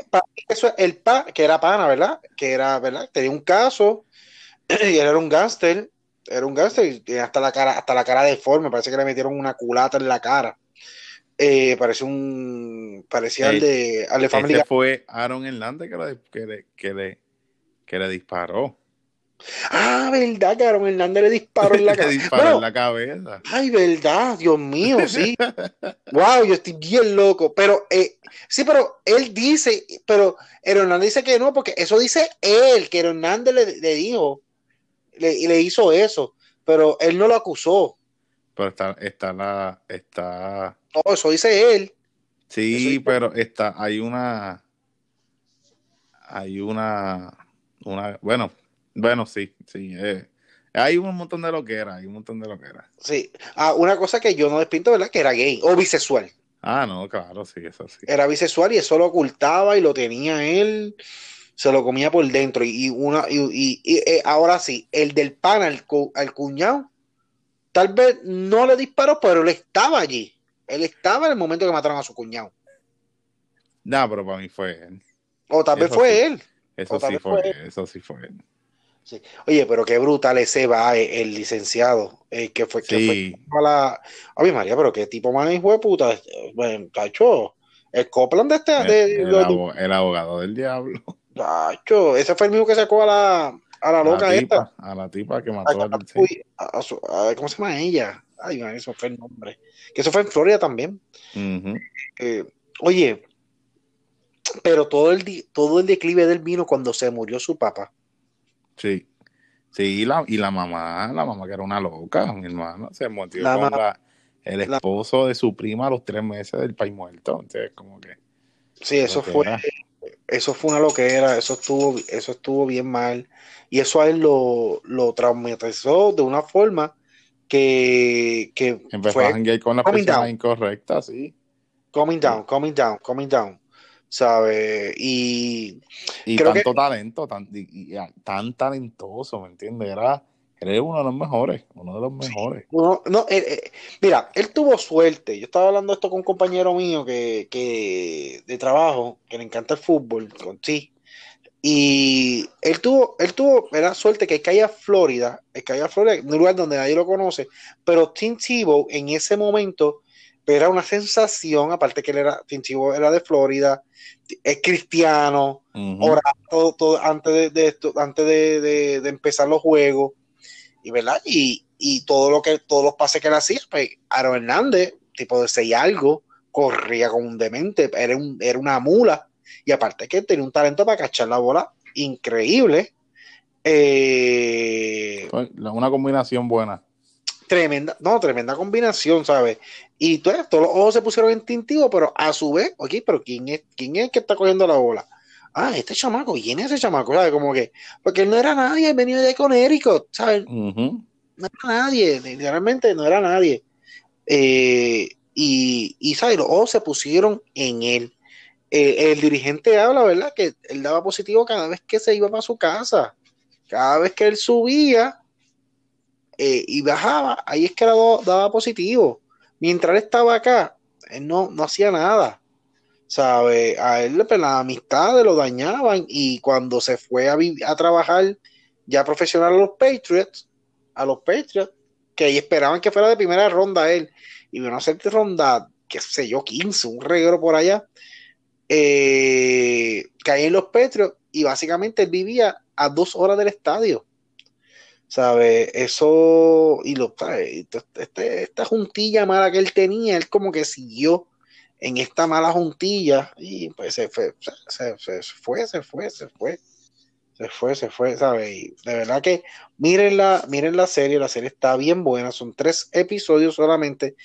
eso es el pa, que era pana, ¿verdad? Que era, ¿verdad? Tenía un caso [clears throat] y él era un gángster, era un gángster y hasta la cara, hasta la cara deforme, parece que le metieron una culata en la cara. Eh, parece un parecía al de al de Family fue Aaron Hernández que le, que le, que le, que le disparó. Ah, verdad, que Aaron Hernández le disparó en la, [laughs] en cabeza. Ay, verdad, Dios mío, sí. wow, yo estoy bien loco. Pero, eh, sí, pero él dice, pero Hernández dice que no, porque eso dice él, que Hernández le, le dijo, le, le hizo eso, pero él no lo acusó. Pero está, está la, está no, eso dice él. Sí, pero está, hay una, hay una, una, bueno, bueno, sí, sí, eh, hay un montón de lo que era, hay un montón de lo que era. Sí, ah, una cosa que yo no despinto, ¿verdad? Que era gay o bisexual. Ah, no, claro, sí, eso sí. Era bisexual y eso lo ocultaba y lo tenía él, se lo comía por dentro. Y, una, y, eh, ahora sí, el del pan al, al cuñado, tal vez no le disparó, pero él estaba allí. Él estaba en el momento que mataron a su cuñado. No, pero para mí fue él. O tal vez fue él. Eso sí fue, eso sí fue él. Oye, pero qué brutal ese va eh, el licenciado, eh, que fue que fue a la. Oye, María, pero qué tipo más hijo de puta. Bueno, cacho, el Copland de este. El, abogado del diablo. [laughs] Cacho, ese fue el mismo que sacó a la, a la loca esta. A la tipa que mató a, a, ¿Cómo se llama ella? Ay, eso fue el nombre. Que eso fue en Florida también. Eh, oye, pero todo el, todo el declive del vino cuando se murió su papá. Sí. Sí, y la, y la mamá, la mamá que era una loca, mi hermano, se murió con el esposo de su prima a los tres meses del país muerto. Entonces, como que. Sí, eso fue. Eso fue una loquera, eso estuvo, eso estuvo bien mal. Y eso a él lo, lo traumatizó de una forma que, que fue a con la persona incorrecta, sí. Coming down, coming down, coming down. ¿Sabe? Y, y tanto talento, tan, y, tan talentoso, ¿me entiendes? Era, era uno de los mejores, uno de los mejores. no, eh, eh, mira, él tuvo suerte. Yo estaba hablando esto con un compañero mío que, que de trabajo, que le encanta el fútbol, con sí. Y él tuvo, él tuvo era suerte que caía Florida, caía Florida, un lugar donde nadie lo conoce, pero Tim Tebow en ese momento era una sensación, aparte que él era, Tebow era de Florida, es cristiano, orando todo, antes de, esto, antes de, empezar los juegos, y verdad, y, todo lo que, todos los pases que él hacía, pues Aaron Hernández, tipo de seis algo, corría como un demente, era, un, era una mula y aparte que tenía un talento para cachar la bola increíble. Eh, una combinación buena. Tremenda, no, tremenda combinación, ¿sabes? Y todos los ojos se pusieron en tintivo, pero a su vez, ok, pero ¿quién es, quién es el que está cogiendo la bola? Ah, este chamaco, ¿quién es ese chamaco? ¿Sabes? Como que, porque él no era nadie, él venía de Connecticut, ¿sabes? No era nadie, literalmente no era nadie. Eh, y, y, ¿sabes? Los ojos se pusieron en él. Eh, el dirigente habla, ¿verdad? Que él daba positivo cada vez que se iba para su casa. Cada vez que él subía eh, y bajaba, ahí es que daba, positivo. Mientras él estaba acá, él no, no hacía nada. ¿Sabe? A él pues, las amistades lo dañaban y cuando se fue a, a trabajar ya profesional a los Patriots, a los Patriots, que ahí esperaban que fuera de primera ronda él, y vino a hacer ronda, qué sé yo, 15, un reguero por allá, eh, caí en los Petros y básicamente él vivía a dos horas del estadio. ¿Sabe? Eso, y lo, este, esta juntilla mala que él tenía, él como que siguió en esta mala juntilla y pues se fue, se, fue, se fue, se fue, se fue, se fue, ¿sabe? Y de verdad que miren la, miren la serie, la serie está bien buena, son tres episodios solamente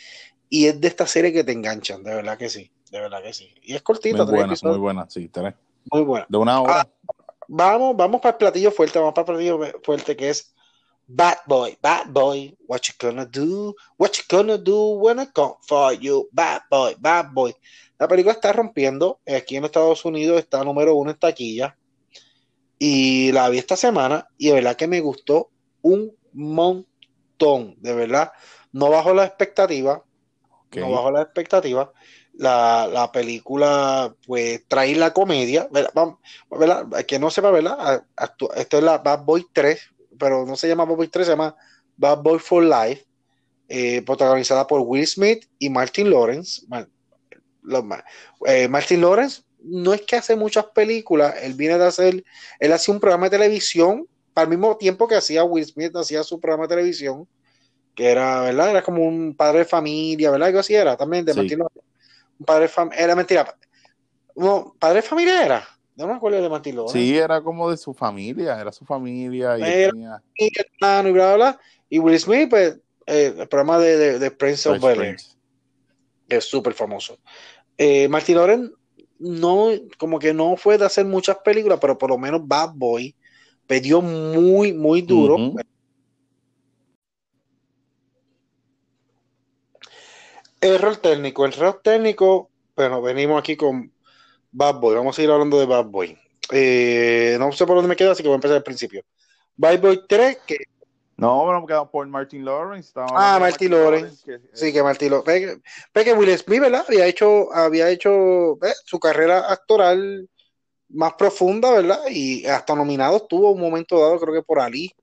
y es de esta serie que te enganchan, de verdad que sí de verdad que sí. Y es cortita. Muy buena, muy buena, sí, tres. Muy buena. De una hora. Ah, vamos, vamos para el platillo fuerte, vamos para el platillo fuerte que es Bad boy, bad boy, what you gonna do? What you gonna do when I come for you? Bad boy, bad boy. La película está rompiendo. Aquí en Estados Unidos está número uno en taquilla. Y la vi esta semana y de verdad que me gustó un montón. De verdad, no bajo la expectativa. No bajo la expectativa. La, película, pues, trae la comedia. ¿verdad? Que no sepa, ¿verdad? Esto es la Bad Boy 3, pero no se llama Bad Boy 3, se llama Bad Boy for Life. Eh, protagonizada por Will Smith y Martin Lawrence. Eh, Martin Lawrence no es que hace muchas películas, él viene de hacer, él hacía un programa de televisión al mismo tiempo que hacía Will Smith, hacía su programa de televisión, que era, ¿verdad? Era como un padre de familia, ¿verdad? Algo así era también, de Martin Lawrence. Un padre de familia, era mentira. No, padre de familia era. No me acuerdo de Lawrence. Sí, era como de su familia, era su familia. Y, tenía... y, bla, bla, bla. y Will Smith, pues, eh, el programa de, de, Prince of Bel es súper famoso. Eh, Martin Loren no, como que no fue de hacer muchas películas, pero por lo menos Bad Boy pedió muy, muy duro. Error técnico, el error técnico, bueno, venimos aquí con Bad Boy, vamos a seguir hablando de Bad Boy. Eh, no sé por dónde me quedo, así que voy a empezar al principio. Bad Boy 3, que no, bueno, quedado por Martin Lawrence. Ah, Martin Lawrence. sí, que Martin Lawrence. que Will Smith, ¿verdad? Había hecho, había hecho su carrera actoral más profunda, ¿verdad? Y hasta nominado estuvo un momento dado, creo que por Ali.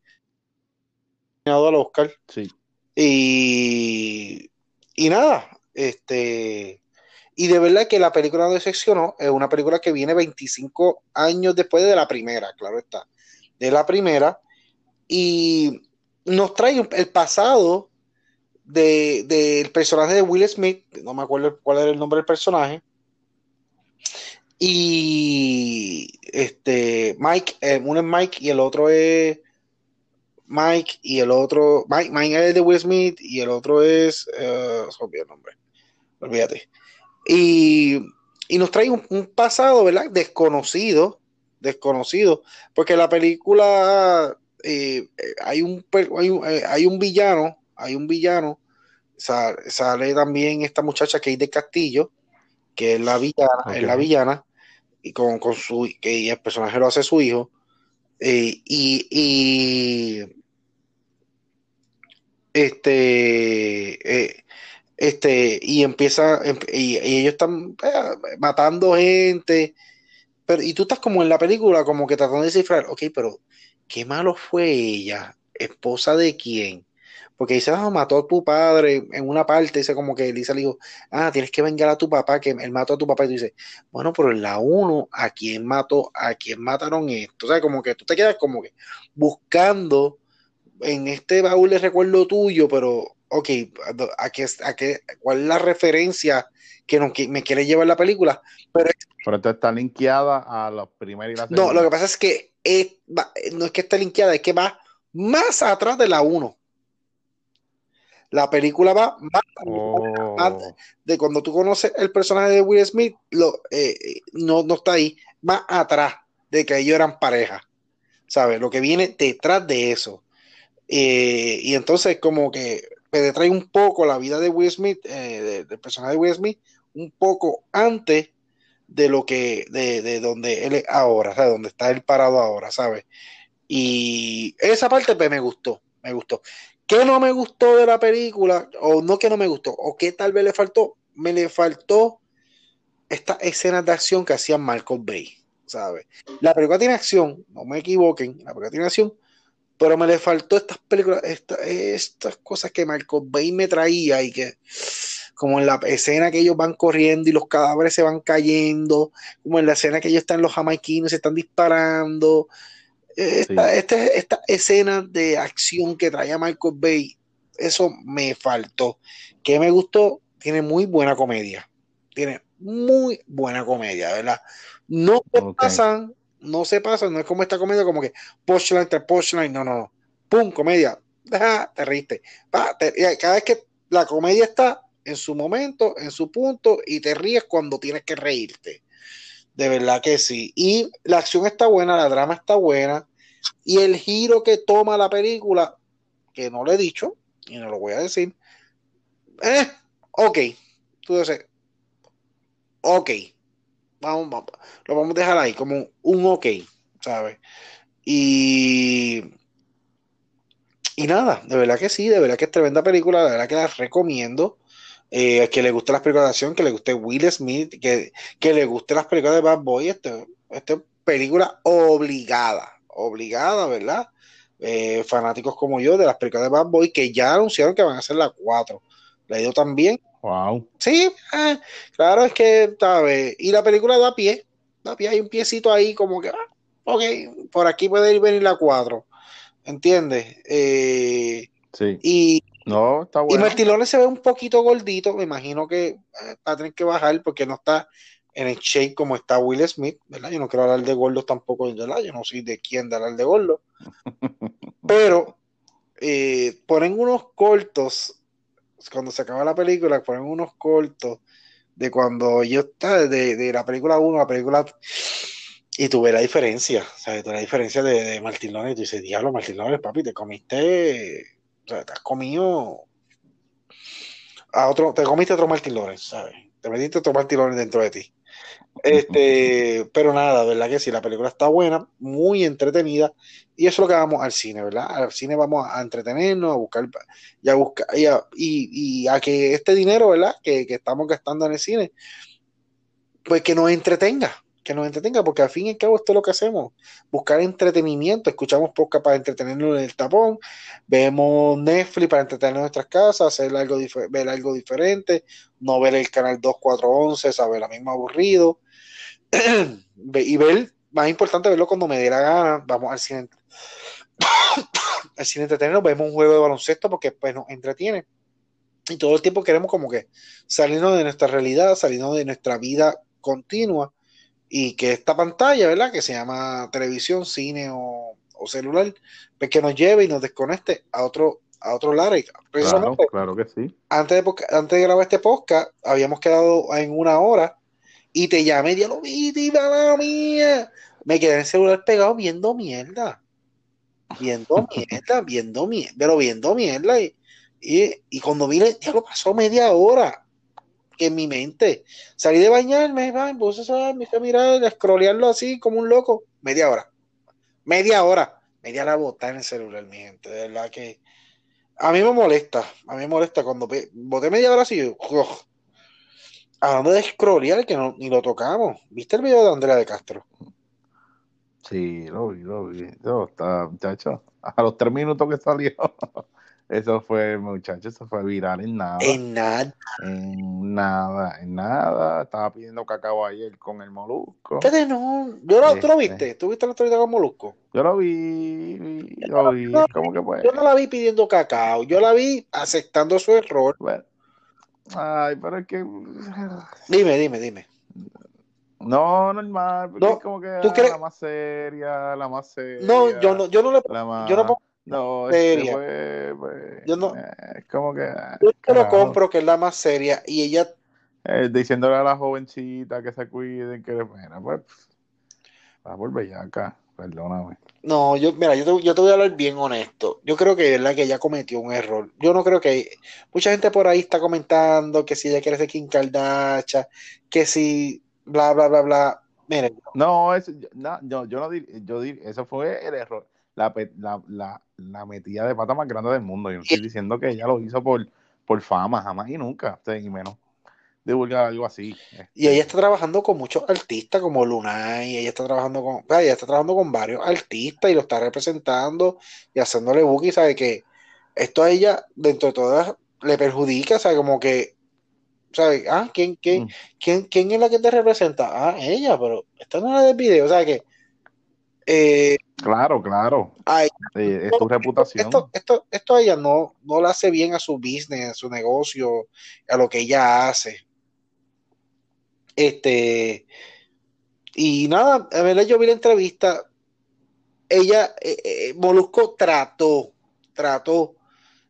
Nominado al Oscar. Sí. Y, y nada, este. Y de verdad que la película no decepcionó. Es una película que viene 25 años después de la primera, claro está. De la primera. Y nos trae el pasado del personaje de Will Smith, no me acuerdo cuál era el nombre del personaje, y este Mike, eh, uno es Mike y el otro es Mike y el otro, Mike, Mike es de Will Smith y el otro es, uh, el nombre, olvídate. Y, y nos trae un, pasado, ¿verdad? Desconocido, desconocido, porque la película eh, hay, un, eh, hay, un, villano, hay un villano, sale, también esta muchacha que es de Castillo, que es la villana, es la villana, y con, su, que el personaje lo hace su hijo, eh, y, este, este, y empieza, em, y, ellos están matando gente, pero, y tú estás como en la película, como que tratando de descifrar, ok, pero qué malo fue ella, esposa de quién. Porque dice, ah, mató a tu padre en una parte, dice como que Elisa le dijo, ah, tienes que vengar a tu papá, que él mató a tu papá. Y tú dices, bueno, pero en la 1, ¿a quién mató? ¿A quién mataron esto? O sea, como que tú te quedas como que buscando en este baúl de recuerdo tuyo, pero, ok, ¿a qué, a qué, ¿cuál es la referencia que, no, me quiere llevar la película? Pero, pero esto está linkeada a la primera y la segunda. No, lo que pasa es que no es que esté linkeada, es que va más atrás de la 1. La película va más, oh. de cuando tú conoces el personaje de Will Smith, lo, eh, no, no está ahí, más atrás de que ellos eran pareja. ¿Sabes? Lo que viene detrás de eso. Eh, y entonces, como que me trae un poco la vida de Will Smith, eh, del personaje de Will Smith, un poco antes de lo que, de, de donde él es ahora, ¿sabes? Donde está él parado ahora, ¿sabes? Y esa parte pues, me gustó, me gustó. ¿Qué no me gustó de la película? O no que no me gustó, o qué tal vez le faltó, me le faltó estas escenas de acción que hacía Marco Bay, ¿sabes? La película tiene acción, no me equivoquen, la película tiene acción, pero me le faltó estas películas, estas cosas que Marco Bay me traía y que como en la escena que ellos van corriendo y los cadáveres se van cayendo, como en la escena que ellos están los jamaiquinos, se están disparando. Esta, esta, escena de acción que traía Michael Bay, eso me faltó. Que me gustó, tiene muy buena comedia. Tiene muy buena comedia, ¿verdad? No pasan, no se pasan, no es como esta comedia como que punchline tras punchline, no, no, no. Pum, comedia. te riste. cada vez que la comedia está, en su momento, en su punto, y te ríes cuando tienes que reírte. De verdad que sí. Y la acción está buena, la drama está buena, y el giro que toma la película que no le he dicho y no lo voy a decir. Eh, ok, tú dices, ok, vamos, vamos, lo vamos a dejar ahí como un ok, ¿sabes? Y, y nada, de verdad que sí, de verdad que es tremenda película, de verdad que la recomiendo. Eh, que le guste las películas de acción, que le guste Will Smith, que, que le guste las películas de Bad Boy, este, esta película obligada, obligada, ¿verdad? Eh, fanáticos como yo de las películas de Bad Boy que ya anunciaron que van a ser las cuatro. La he ido también. Wow. Sí, eh, claro, es que, ¿sabes? Y la película da pie, da pie, hay un piecito ahí como que, ah, ok, por aquí puede ir venir la cuatro. ¿Entiendes? Eh, sí. Y, no, está bueno. Y Martilones se ve un poquito gordito, me imagino que va a tener que bajar porque no está en el shape como está Will Smith, ¿verdad? Yo no quiero hablar de gordos tampoco, ¿verdad? Yo no soy de quién de hablar de gordo. [laughs] Pero eh, ponen unos cortos, cuando se acaba la película, ponen unos cortos de cuando yo estaba, de, de la película 1 la película y tuve la diferencia, ¿sabes? Tuve la diferencia de, de Martín. Y tú dices, diablo, Martín Lones, papi, te comiste o sea, te has comido a otro, te comiste otro Martin Lawrence, ¿sabes? Te metiste otro Martin Lawrence dentro de ti. Este, pero nada, verdad que sí, la película está buena, muy entretenida, y eso es lo que vamos al cine, ¿verdad? Al cine vamos a entretenernos, a buscar, y a buscar, y a, y, a que este dinero, ¿verdad? Que, que estamos gastando en el cine, pues que nos entretenga, que nos entretenga, porque al fin y al cabo esto es lo que hacemos, buscar entretenimiento, escuchamos podcast para entretenernos en el tapón, vemos Netflix para entretenernos en nuestras casas, hacer algo ver algo diferente, no ver el canal 2411, saber la misma aburrido, [coughs] y ver, más importante verlo cuando me dé la gana, vamos al cine, [coughs] al cine entretenernos, vemos un juego de baloncesto porque pues nos entretiene. Y todo el tiempo queremos como que salirnos de nuestra realidad, salirnos de nuestra vida continua y que esta pantalla, ¿verdad? Que se llama televisión, cine o, celular, pues que nos lleve y nos desconecte a otro a otro lado. Claro, claro que sí. Antes de, antes de grabar este podcast, habíamos quedado en una hora y te llamé y ya lo vi, la mía. Me quedé en el celular pegado viendo mierda. Viendo [laughs] mierda, viendo mierda, pero viendo mierda. Y, y, y cuando vine, ya lo pasó media hora que en mi mente. Salí de bañarme, me puse a, me fui a mirar, a scrollearlo así como un loco. Media hora. Media hora. Media hora botar en el celular, mi gente. De verdad que a mí me molesta. A mí me molesta cuando boté media hora así. Hablando de scrollear, que no, ni lo tocamos. ¿Viste el video de Andrea de Castro? Sí, lo vi, lo vi. está, muchacho. A los tres minutos que salió. [laughs] Eso fue, muchachos, eso fue viral en nada. En nada. En nada, en nada. Estaba pidiendo cacao ayer con el molusco. ¿Qué no? Yo lo, ¿Tú lo este. viste? ¿Tú viste la historia con molusco? Yo lo vi, lo vi, ¿cómo que fue? Yo no la vi pidiendo cacao, yo la vi aceptando su error. Ay, pero es que... Dime, dime, dime. No, normal, porque es como que ¿tú crees? la más seria, la más seria. No, yo no, yo no le yo no pongo no, seria. Pues, yo no. Es como que. Yo te lo compro, que es la más seria, y ella. Eh, diciéndole a la jovencita que se cuiden, que bueno, pues. Va a volver ya acá, perdóname. No, yo, mira, yo te, yo te voy a hablar bien honesto. Yo creo que es verdad que ella cometió un error. Yo no creo que. Mucha gente por ahí está comentando que si ella quiere ser Kim Kardashian, que si. bla, bla, bla, bla. Miren. No, eso, no, yo, yo no di, yo di, eso fue el error la, la, la, la, metida de pata más grande del mundo. Yo no estoy diciendo que ella lo hizo por, por fama, jamás y nunca, y menos divulgar algo así. Y ella está trabajando con muchos artistas como Lunay, ella está trabajando con, ella está trabajando con varios artistas y lo está representando y haciéndole y sabe que esto a ella, dentro de todas, le perjudica, sabe como que, sabe, ah, ¿quién, quién, mm. quién, quién es la que te representa? Ah, ella, pero esta no es la del video, o sea que eh, claro, claro. es tu reputación. Esto, esto, esto a ella no, no le hace bien a su business, a su negocio, a lo que ella hace. Este, y nada, a ver, yo vi la entrevista. Ella, eh, eh, Molusco trató, trató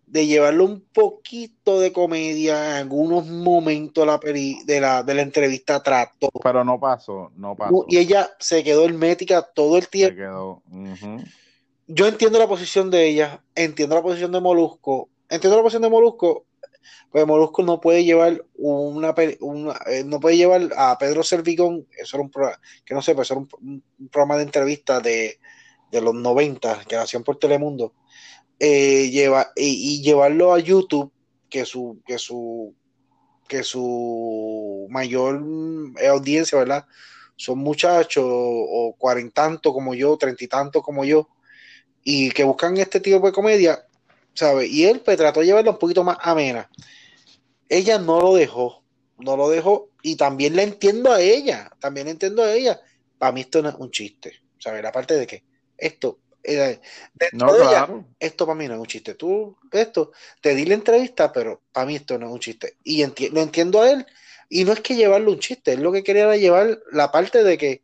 de llevarle un poquito de comedia en algunos momentos de la, de la, de la entrevista trató. Pero no pasó, no pasó. Y ella se quedó hermética todo el tiempo. Se quedó. yo entiendo la posición de ella, entiendo la posición de Molusco, entiendo la posición de Molusco, pues Molusco no puede llevar una, eh, no puede llevar a Pedro Servigón, eso era un programa, que no sé, era un, programa de entrevistas de, los 90 que hacían por Telemundo, eh, lleva, y, llevarlo a YouTube, que su, que su, que su mayor eh, audiencia, ¿verdad? Son muchachos o cuarentantos como yo, treinta y tantos como yo, y que buscan este tipo de comedia, ¿sabes? Y él pues, trató de llevarla un poquito más amena. Ella no lo dejó, no lo dejó, y también la entiendo a ella, también entiendo a ella. Para mí esto no es un chiste, ¿sabes? La parte de que esto, eh, no, esto para mí no es un chiste. Tú, esto, te di la entrevista, pero para mí esto no es un chiste. Y lo entiendo a él, y no es que llevarle un chiste, es lo que quería era llevar la parte de que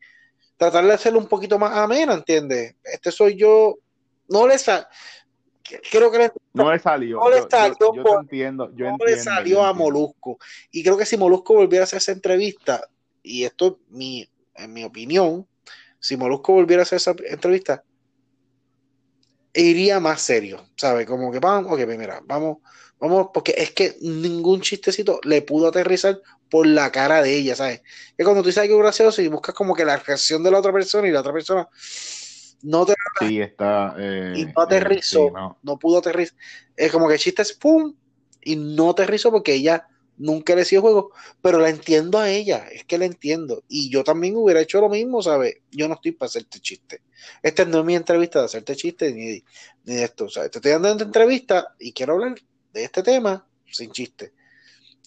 tratar de hacerlo un poquito más amena, ¿entiendes? Este soy yo, no le. Creo que no le salió. No le salió. Yo, entiendo, no le salió a Molusco. Y creo que si Molusco volviera a hacer esa entrevista, y esto mi, en mi opinión, si Molusco volviera a hacer esa entrevista, iría más serio, ¿sabes? Como que vamos, ok, pues mira, vamos, vamos, porque es que ningún chistecito le pudo aterrizar por la cara de ella, ¿sabes? Que cuando tú dices algo gracioso y buscas como que la reacción de la otra persona y la otra persona no te sí, está, eh, y no aterrizó, no. pudo aterrizar. Es como que el chiste es pum y no aterrizó porque ella nunca le sido juego, pero la entiendo a ella, es que la entiendo. Y yo también hubiera hecho lo mismo, ¿sabes? Yo no estoy para hacerte chiste. Esta no es mi entrevista de hacerte chiste ni, ni de esto. ¿sabes? Te estoy dando esta entrevista y quiero hablar de este tema sin chiste.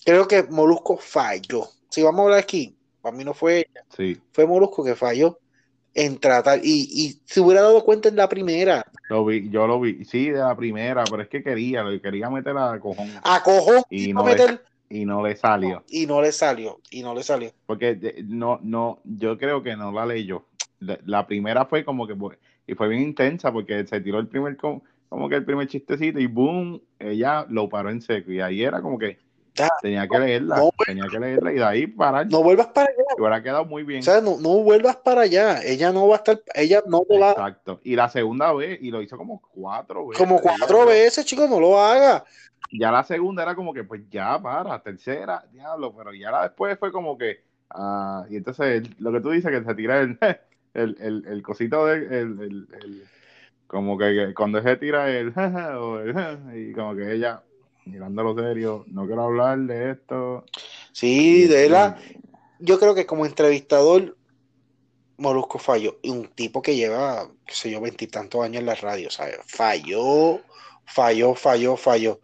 Creo que Molusco falló. Si vamos a hablar aquí, para mí no fue ella, sí. fue Molusco que falló en tratar, y, y se hubiera dado cuenta en la primera. Lo vi, yo lo vi, sí, de la primera, pero es que quería, lo quería meter a cojón. A cojón y, no le, y no le salió. Y no le salió, y no le salió. Porque no, no, yo creo que no la leyó. La, la primera fue como que, y fue bien intensa porque se tiró el primer, como que el primer chistecito y boom, ella lo paró en seco. Y ahí era como que, tenía que leerla, tenía que leerla y de ahí parar. No vuelvas para allá. Y hubiera quedado muy bien. O sea, no, no, vuelvas para allá. Ella no va a estar, ella no va. Exacto. Y la segunda vez, y lo hizo como cuatro veces. Como cuatro veces, chicos, no lo haga. Ya la segunda era como que, pues ya para, tercera, diablo, pero ya la después fue como que, ah, y entonces lo que tú dices, que se tira el, [laughs] el, el, el cosito de, el, el, como que, cuando se tira el, [laughs] [laughs] y como que ella, mirándolo serio, no quiero hablar de esto. Sí, de la yo creo que como entrevistador, Molusco falló. Y un tipo que lleva, qué sé yo, veintitantos años en la radio, ¿sabes? Falló, falló, falló, falló.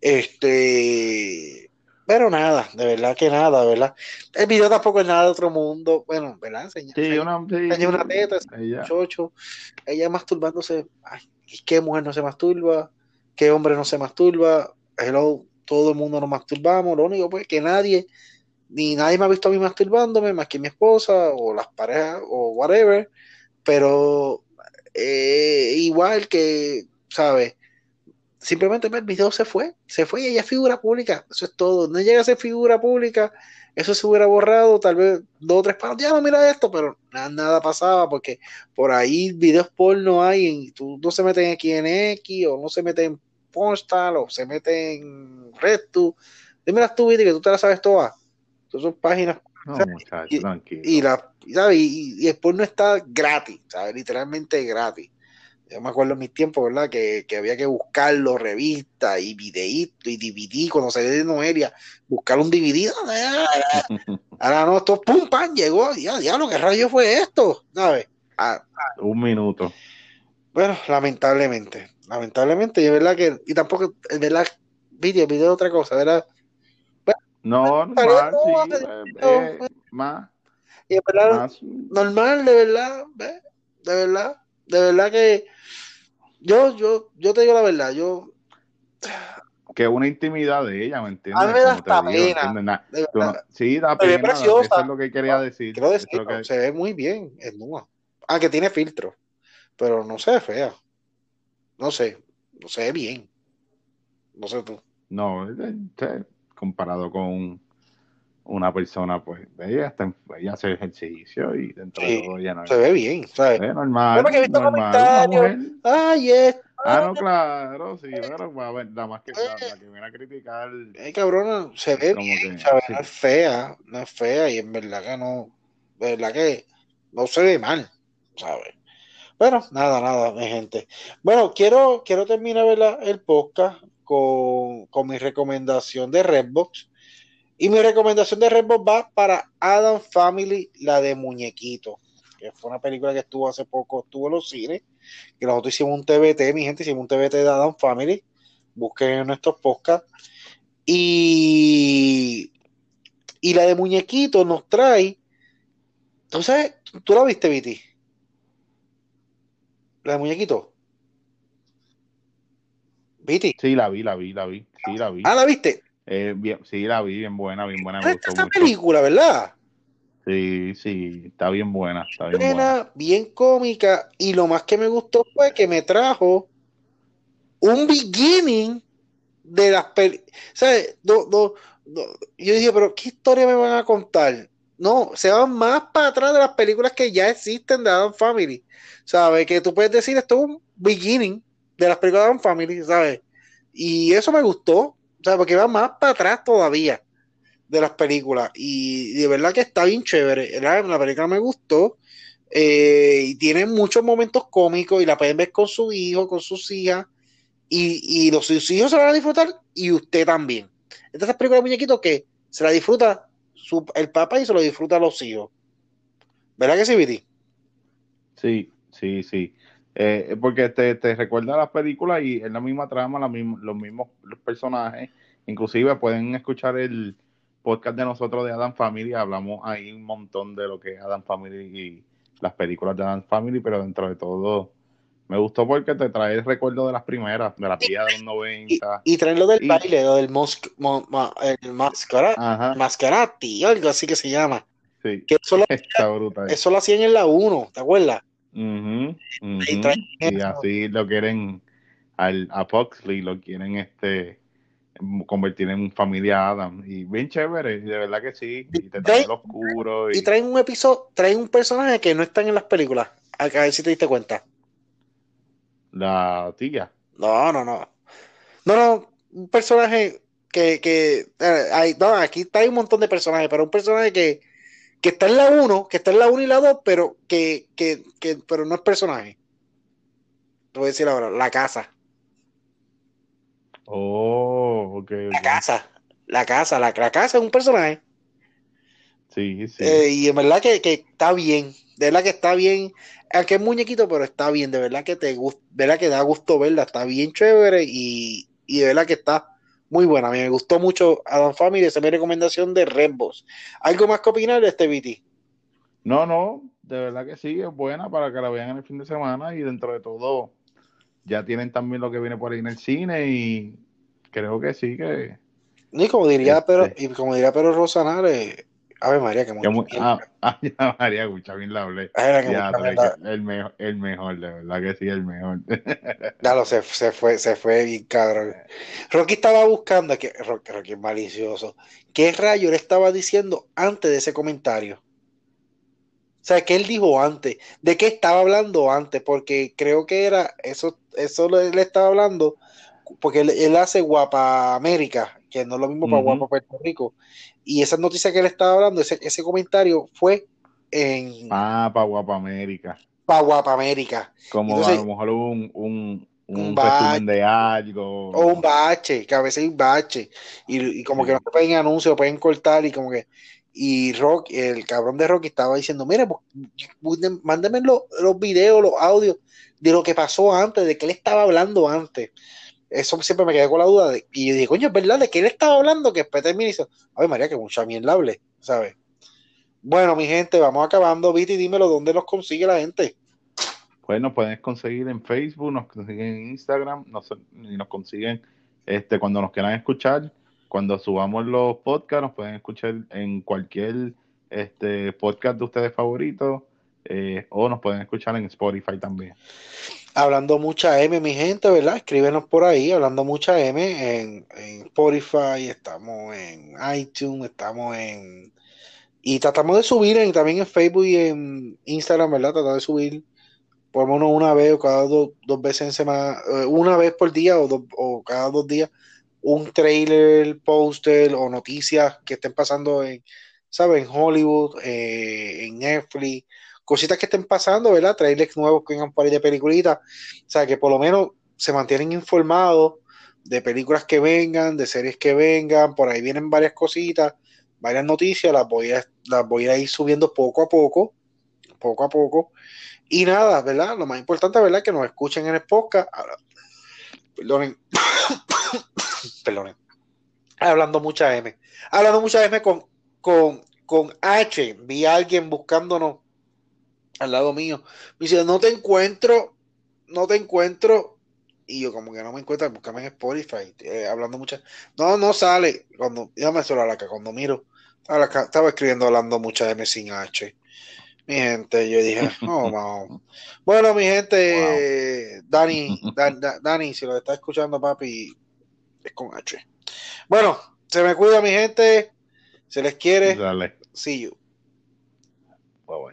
Este, pero nada, de verdad que nada, ¿verdad? El video tampoco es nada de otro mundo. Bueno, ¿verdad? Enseña, sí, una, una teta, ella. Chocho, ella masturbándose. Ay, ¿Qué mujer no se masturba? ¿Qué hombre no se masturba? Hello, todo el mundo nos masturbamos, lo único pues que nadie, ni nadie me ha visto a mí masturbándome más que mi esposa o las parejas o whatever, pero eh, igual que, ¿sabes? Simplemente el video se fue, se fue y ella es figura pública, eso es todo, no llega a ser figura pública, eso se hubiera borrado, tal vez dos o tres palos, ya no mira esto, pero nada, nada pasaba porque por ahí videos porno hay, y tú no se meten aquí en X o no se meten Postal o se mete en RedTube. Dime las tú, que tú te las sabes todas. son páginas. No, y, y, la, y, y, el porno está gratis, ¿sabes? literalmente gratis. Yo me acuerdo en mis tiempos, ¿verdad? Que, que había que buscarlo, revistas y videitos y DVD cuando salía de Noelia, buscar un DVD. [laughs] Ahora no, esto pum, pan, llegó. Ya, ya, lo que rayo fue esto, ¿sabes? Ah, ah. Un minuto. Bueno, lamentablemente lamentablemente, y es verdad que, y tampoco, es verdad, vídeo, video otra cosa, ¿verdad? no, normal, sí, eh, eh, más. Y es verdad, normal, de verdad, ¿ves? de verdad, de verdad que yo, yo, yo te digo la verdad, yo que es una intimidad de ella, ¿me entiendes? A mí me da esta pena. sí, da pena. Eso es lo que quería decir. Que... se ve muy bien, es nueva. Aunque tiene filtro, pero no se ve fea. No sé, no sé bien. No sé tú. No, comparado con una persona, pues, ella, está, ella hace ejercicio y dentro de todo ya no Se ve bien, ¿sabes? Es normal. normal Ay, es. Ah, no, claro, sí, pero va a ver, nada más que la, la, que viene a criticar. Ay, cabrona, se ve bien, ¿sabes? No es fea, no es fea y en verdad que no, de verdad que no se ve mal, ¿sabes? Bueno, nada, nada, mi gente. Bueno, quiero, quiero terminar el podcast con, con mi recomendación de Redbox y mi recomendación de Redbox va para Adam Family, la de Muñequito, que fue una película que estuvo hace poco, estuvo en los cines, que nosotros hicimos un TBT, mi gente, hicimos un TBT de Adam Family, busquen en nuestros podcasts. Y, y la de Muñequito nos trae, ¿tú sabes? ¿Tú la viste, Viti? La de Muñequito. Viti. Sí, la vi, la vi, la vi. Sí, la vi. Ah, ¿la viste? Eh, bien, sí, la vi, bien buena, bien buena. Me gustó esta película, ¿verdad? Sí, sí, está bien buena. Está bien buena, bien cómica. Y lo más que me gustó fue que me trajo un beginning de las películas. ¿Sabes? yo dije, pero ¿qué historia me van a contar? No, se van más para atrás de las películas que ya existen de Adam Family. ¿Sabes? Que tú puedes decir, esto es un beginning de las películas de Adam Family, ¿sabes? Y eso me gustó sea, porque va más para atrás todavía de las películas. Y de verdad que está bien chévere. La, película me gustó. Eh, y tiene muchos momentos cómicos y la pueden ver con su hijo, con sus hijas. Y, los sus hijos se van a disfrutar y usted también. Esta es película de muñequitos que se la disfruta el papá y se lo disfruta los hijos. ¿Verdad que sí, Viti? Sí, sí, sí. Eh, porque te, te, recuerda las películas y es la misma trama, la los mismos personajes. Inclusive pueden escuchar el podcast de nosotros de Adam Family, hablamos ahí un montón de lo que es Adam Family y las películas de Adam Family, pero dentro de todo me gustó porque te trae el recuerdo de las primeras, de las vías de los 90. Y, y traen lo del baile, lo del mosc, el mascarati, algo así que se llama. Sí, que eso, lo, [laughs] eso lo hacían en la 1, ¿te acuerdas? Y así lo quieren al, a Foxley, lo quieren este convertir en familia Adam. Y bien chévere, de verdad que sí. Y te traen, oscuro. Y... traen un episodio, traen un personaje que no están en las películas. A ver si te diste cuenta. La tía. No, no, no. No, no, un personaje que, que eh, hay, no, aquí está hay un montón de personajes, pero un personaje que, que está en la 1, que está en la 1 y la 2, pero que, que, que, pero no es personaje. Te voy a decir ahora, la casa. Oh, ok. La casa, la casa, la, casa es un personaje. Sí, sí. Eh, y en verdad que, que, está bien, de verdad que está bien, aunque es muñequito, pero está bien, de verdad que te gusta, de verdad que da gusto verla, está bien chévere y, y de verdad que está muy buena. A mí me gustó mucho Adam Family, esa es mi recomendación de Redbox. ¿Algo más que opinar de este BT? No, no, de verdad que sí, es buena para que la vean en el fin de semana y dentro de todo ya tienen también lo que viene por ahí en el cine y creo que sí que... Y como diría, pero, este y como diría Pero Rosanare, Ave María, que mucho ah, [laughs] ah, María, escucha bien la hablé. el, mejor, el mejor, de verdad que sí, el mejor. [laughs] Claro, se, se fue, se fue bien cabrón. Rocky estaba buscando, que Rocky, Rocky es malicioso. ¿Qué rayo le estaba diciendo antes de ese comentario? O sea, ¿qué él dijo antes? ¿De qué estaba hablando antes? Porque creo que era, eso, eso le, estaba hablando, porque él, hace Guapa América, que no es lo mismo para Guapa Puerto Rico y esa noticia que él estaba hablando, ese, ese comentario fue en. Ah, para Guapa América. Para Guapa América. Como a lo mejor un, un, un, resumen de algo. O un bache, que a veces hay un bache. Y, y como que no pueden anuncios, lo pueden cortar y como que. Y Rock, el cabrón de Rocky estaba diciendo: Mire, pues, mándenme los, los videos, los audios de lo que pasó antes, de que él estaba hablando antes eso siempre me quedé con la duda. Y yo coño, es verdad, ¿de qué él estaba hablando? Que después termina y dice, ay María, que mucha mierda hable, ¿sabes? Bueno, mi gente, vamos acabando. Viti, dímelo, ¿dónde nos consigue la gente? Pues nos pueden conseguir en Facebook, nos consiguen en Instagram, nos, nos consiguen este, cuando nos quieran escuchar. Cuando subamos los podcasts, nos pueden escuchar en cualquier este, podcast de ustedes favoritos. Eh, o nos pueden escuchar en Spotify también. Hablando mucha M, mi gente, ¿verdad? Escríbenos por ahí, hablando mucha M en, Spotify, estamos en iTunes, estamos en... Y tratamos de subir en, también en Facebook y en Instagram, ¿verdad? Tratamos de subir por lo menos una vez o cada dos, veces en semana, eh, una vez por día o, o cada dos días, un trailer, póster o noticias que estén pasando en, ¿sabes? En Hollywood, eh, en Netflix, cositas que estén pasando, ¿verdad? Trailers nuevos que vengan por ahí de peliculitas, o sea, que por lo menos se mantienen informados de películas que vengan, de series que vengan, por ahí vienen varias cositas, varias noticias, las voy a, las voy a ir subiendo poco a poco, poco a poco. Y nada, ¿verdad? Lo más importante, ¿verdad? Que nos escuchen en el podcast. Perdonen. [coughs] Perdonen. Hablando mucha M. Hablando mucha M con, con, con H. Vi a alguien buscándonos al lado mío. Me dice, no te encuentro, no te encuentro. Y yo como que no me encuentro, búscame en Spotify, eh, hablando mucha. No, no sale. Cuando, me solo a la que cuando miro, estaba, escribiendo hablando mucha M sin H. Mi gente, yo dije, oh, [laughs] wow. Bueno, mi gente, Dani, [laughs] Dani, si lo está escuchando, papi, es con H. Bueno, se me cuida, mi gente. Se les quiere. Dale. See you. Bye bye.